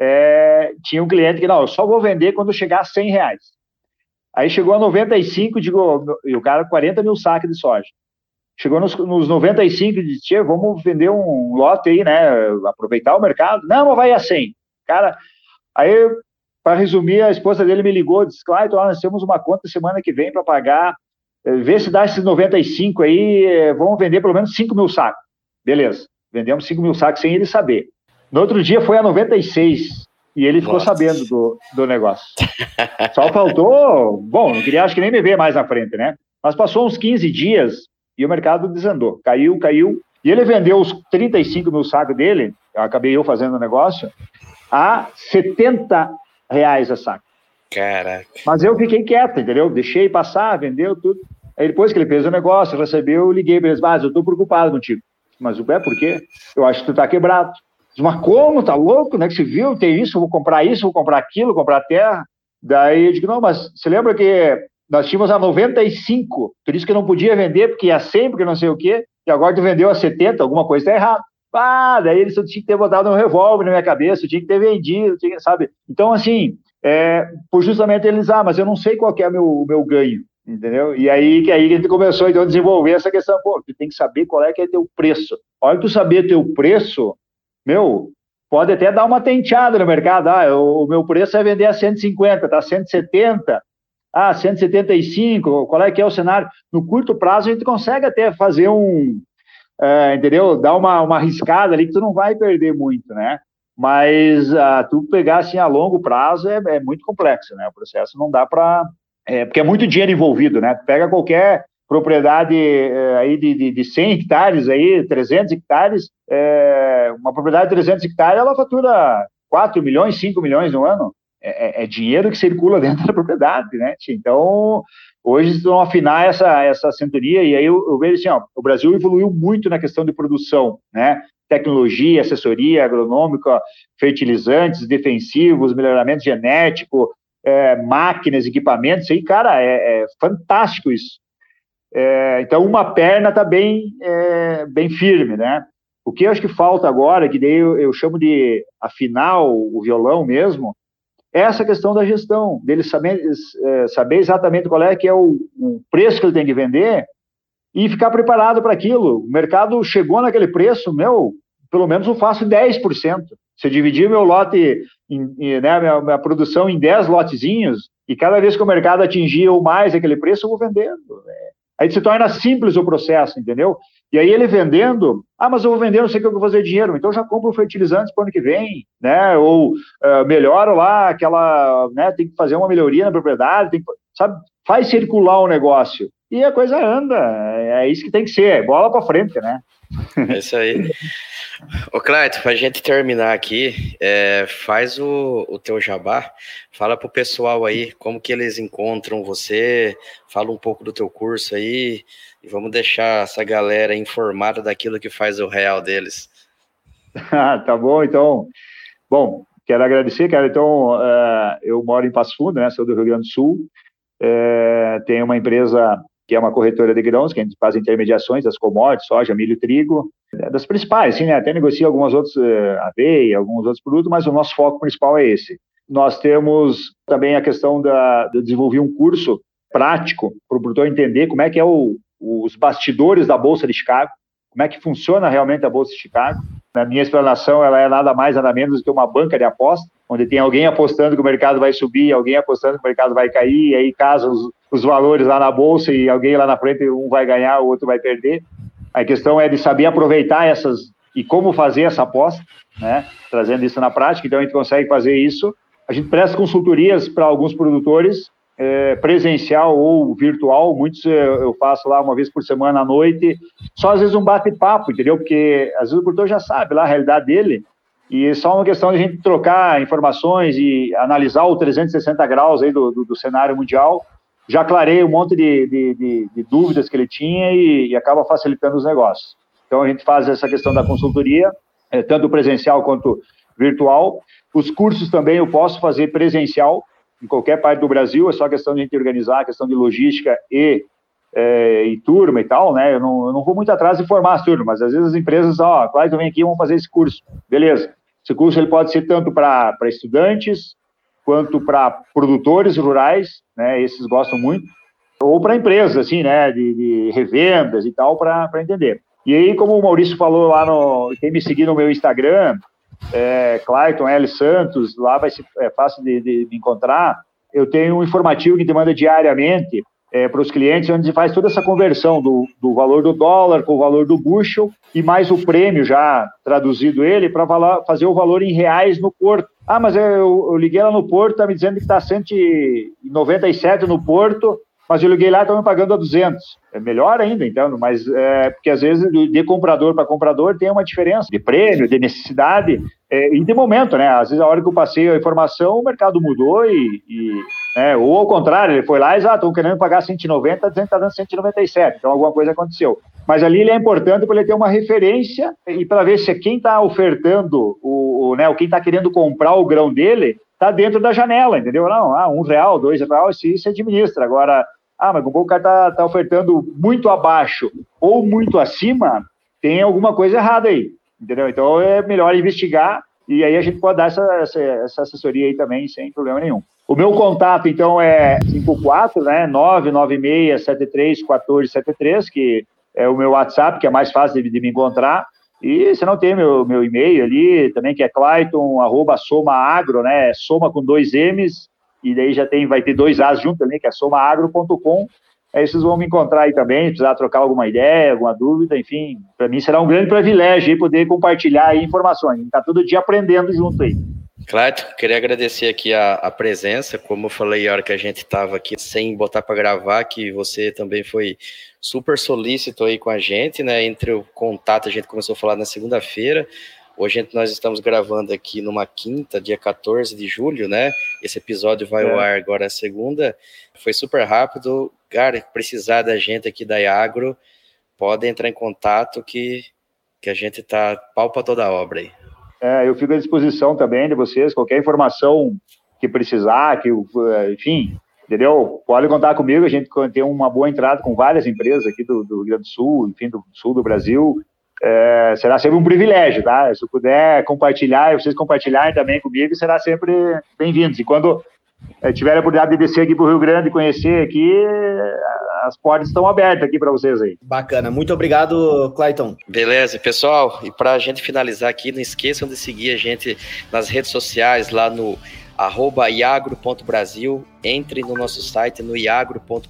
é, tinha um cliente que, não, eu só vou vender quando chegar a 100 reais. Aí chegou a 95, digo, e o cara 40 mil sacos de soja. Chegou nos, nos 95 e disse, vamos vender um lote aí, né? Aproveitar o mercado. Não, mas vai a 100. Cara, aí, para resumir, a esposa dele me ligou, disse, Clayton, nós temos uma conta semana que vem para pagar, eh, vê se dá esses 95 aí, eh, vamos vender pelo menos 5 mil sacos. Beleza, vendemos 5 mil sacos sem ele saber. No outro dia foi a 96 e ele ficou Nossa. sabendo do, do negócio. Só faltou, bom, não queria acho que nem me ver mais na frente, né? Mas passou uns 15 dias, e o mercado desandou. Caiu, caiu. E ele vendeu os 35 mil sacos dele, eu acabei eu fazendo o negócio, a 70 reais a saco. Caraca. Mas eu fiquei quieto, entendeu? Deixei passar, vendeu tudo. Aí depois que ele fez o negócio, recebeu, eu liguei para eles, mas eu tô preocupado contigo. Mas é por quê? Eu acho que tu tá quebrado. Mas como? Tá louco? Né? Que se viu? Tem isso, vou comprar isso, vou comprar aquilo, vou comprar terra. Daí eu digo, não, mas você lembra que nós tínhamos a 95, por isso que não podia vender, porque ia 100, porque não sei o quê, e agora tu vendeu a 70, alguma coisa está errada. Ah, daí eles tinham que ter botado um revólver na minha cabeça, tinha que ter vendido, tinha, sabe? Então, assim, é, por justamente eles, ah, mas eu não sei qual é o meu, meu ganho, entendeu? E aí que aí gente começou então, a desenvolver essa questão, pô, tu tem que saber qual é que é teu preço. A hora que tu saber teu preço, meu, pode até dar uma tenteada no mercado, ah, o, o meu preço é vender a 150, tá 170, ah, 175, qual é que é o cenário? No curto prazo a gente consegue até fazer um, é, entendeu? Dar uma, uma arriscada ali que tu não vai perder muito, né? Mas ah, tu pegar assim a longo prazo é, é muito complexo, né? O processo não dá para... É, porque é muito dinheiro envolvido, né? pega qualquer propriedade é, aí de, de, de 100 hectares, aí, 300 hectares, é, uma propriedade de 300 hectares, ela fatura 4 milhões, 5 milhões no ano. É, é, é, dinheiro que circula dentro da propriedade, né? Então, hoje estão afinar essa, essa centuria, e aí eu, eu, vejo assim, ó, o Brasil evoluiu muito na questão de produção, né? Tecnologia, assessoria agronômica, fertilizantes, defensivos, melhoramento genético, é, máquinas, equipamentos, aí, cara, é, é fantástico isso. É, então, uma perna está bem, é, bem firme, né? O que eu acho que falta agora, que daí eu, eu chamo de afinar o, o violão mesmo, essa questão da gestão, dele saber, é, saber exatamente qual é que é o, o, preço que ele tem que vender e ficar preparado para aquilo. O mercado chegou naquele preço, meu, pelo menos eu faço 10%. Se eu dividir meu lote, em, em, né, minha, minha, produção em 10 lotezinhos, e cada vez que o mercado atingir ou mais aquele preço, eu vou vendendo. É. Aí se torna simples o processo, entendeu? E aí ele vendendo, ah, mas eu vou vender, não sei o que eu vou fazer dinheiro, então já compro fertilizantes para o ano que vem, né? Ou uh, melhoro lá aquela, né? Tem que fazer uma melhoria na propriedade, que, sabe? Faz circular o negócio. E a coisa anda. É isso que tem que ser, é bola para frente, né? É isso aí. Ô, Clayton, para a gente terminar aqui, é, faz o, o teu jabá, fala pro pessoal aí como que eles encontram você, fala um pouco do teu curso aí, e vamos deixar essa galera informada daquilo que faz o real deles. tá bom, então. Bom, quero agradecer, cara. Então, uh, eu moro em Passo Fundo, né? Sou do Rio Grande do Sul. Uh, tenho uma empresa que é uma corretora de grãos, que a gente faz intermediações das commodities, soja, milho trigo, é das principais, sim, né? Até negocia alguns outros, uh, aveia, alguns outros produtos, mas o nosso foco principal é esse. Nós temos também a questão da, de desenvolver um curso prático para o produtor entender como é que é o, os bastidores da Bolsa de Chicago, como é que funciona realmente a Bolsa de Chicago. Na minha explanação, ela é nada mais, nada menos do que uma banca de aposta, onde tem alguém apostando que o mercado vai subir, alguém apostando que o mercado vai cair, e aí casa os, os valores lá na Bolsa e alguém lá na frente, um vai ganhar, o outro vai perder. A questão é de saber aproveitar essas e como fazer essa aposta, né? trazendo isso na prática. Então, a gente consegue fazer isso. A gente presta consultorias para alguns produtores é, presencial ou virtual, muitos é, eu faço lá uma vez por semana à noite, só às vezes um bate-papo, entendeu? Porque às vezes o produtor já sabe lá a realidade dele, e é só uma questão de a gente trocar informações e analisar o 360 graus aí do, do, do cenário mundial. Já clarei um monte de, de, de, de dúvidas que ele tinha e, e, acaba facilitando os negócios. Então a gente faz essa questão da consultoria, é, tanto presencial quanto virtual. Os cursos também eu posso fazer presencial, em qualquer parte do Brasil, é só questão de a gente organizar, questão de logística e, é, e turma e tal, né? Eu não, eu não vou muito atrás de formar as turmas, mas às vezes as empresas, ó, oh, Clayton, vem aqui, vamos fazer esse curso. Beleza. Esse curso ele pode ser tanto para estudantes, quanto para produtores rurais, né? Esses gostam muito, ou para empresas, assim, né? De, de revendas e tal, para entender. E aí, como o Maurício falou lá no. Quem me seguir no meu Instagram, é, Clayton L. Santos, lá vai ser é fácil de, de, de encontrar. Eu tenho um informativo que demanda diariamente é, para os clientes, onde faz toda essa conversão do, do valor do dólar com o valor do bushel e mais o prêmio já traduzido ele para fazer o valor em reais no porto. Ah, mas eu, eu liguei lá no porto, está me dizendo que está 197 no porto, mas eu liguei lá e estão me pagando a 200. É melhor ainda, então, mas é, porque às vezes de comprador para comprador tem uma diferença de prêmio, de necessidade é, e de momento, né? Às vezes a hora que eu passei a informação, o mercado mudou e, e né? ou ao contrário, ele foi lá e, ah, estão querendo pagar 190, dizendo que está dando 197, então alguma coisa aconteceu. Mas ali ele é importante para ele ter uma referência e para ver se quem está ofertando, o, o, né, quem está querendo comprar o grão dele, está dentro da janela, entendeu? Não, ah, um real, dois reais, se isso administra. Agora, ah, mas o cara está tá ofertando muito abaixo ou muito acima, tem alguma coisa errada aí, entendeu? Então é melhor investigar e aí a gente pode dar essa, essa, essa assessoria aí também sem problema nenhum. O meu contato, então, é 54, né, 996-73-1473, que é o meu WhatsApp, que é mais fácil de, de me encontrar. E você não tem meu, meu e-mail ali, também, que é clayton, arroba soma agro, né, soma com dois M's, e daí já tem, vai ter dois As junto também, que é somaagro.com. Aí vocês vão me encontrar aí também, precisar trocar alguma ideia, alguma dúvida, enfim. Para mim será um grande privilégio aí poder compartilhar aí informações. Está todo dia aprendendo junto aí. Claro, queria agradecer aqui a, a, presença, como eu falei a hora que a gente estava aqui sem botar para gravar, que você também foi super solícito aí com a gente, né? Entre o contato, a gente começou a falar na segunda-feira, Hoje nós estamos gravando aqui numa quinta, dia 14 de julho, né? Esse episódio vai é. ao ar agora a segunda. Foi super rápido. Cara, precisar da gente aqui da Iagro, pode entrar em contato que, que a gente tá pau para toda a obra aí. É, eu fico à disposição também de vocês, qualquer informação que precisar, que, enfim, entendeu? Pode contar comigo, a gente tem uma boa entrada com várias empresas aqui do, do Rio Grande do Sul, enfim, do sul do Brasil, é, será sempre um privilégio, tá? Se eu puder compartilhar, e vocês compartilharem também comigo, será sempre bem-vindos. E quando é, tiver a oportunidade de descer aqui para o Rio Grande e conhecer aqui, as portas estão abertas aqui para vocês aí. Bacana, muito obrigado, Clayton. Beleza, pessoal, e para a gente finalizar aqui, não esqueçam de seguir a gente nas redes sociais, lá no arroba iagro.brasil, entre no nosso site no iagro.com.br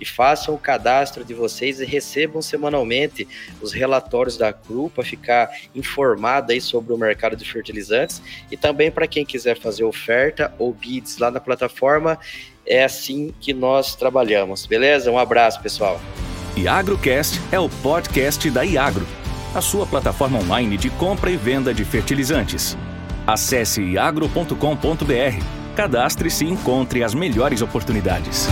e façam o cadastro de vocês e recebam semanalmente os relatórios da CRU para ficar informado aí sobre o mercado de fertilizantes e também para quem quiser fazer oferta ou bids lá na plataforma, É assim que nós trabalhamos, beleza? Um abraço, pessoal. Iagrocast é o podcast da Iagro, a sua plataforma online de compra e venda de fertilizantes. Acesse iagro.com.br, cadastre-se e encontre as melhores oportunidades.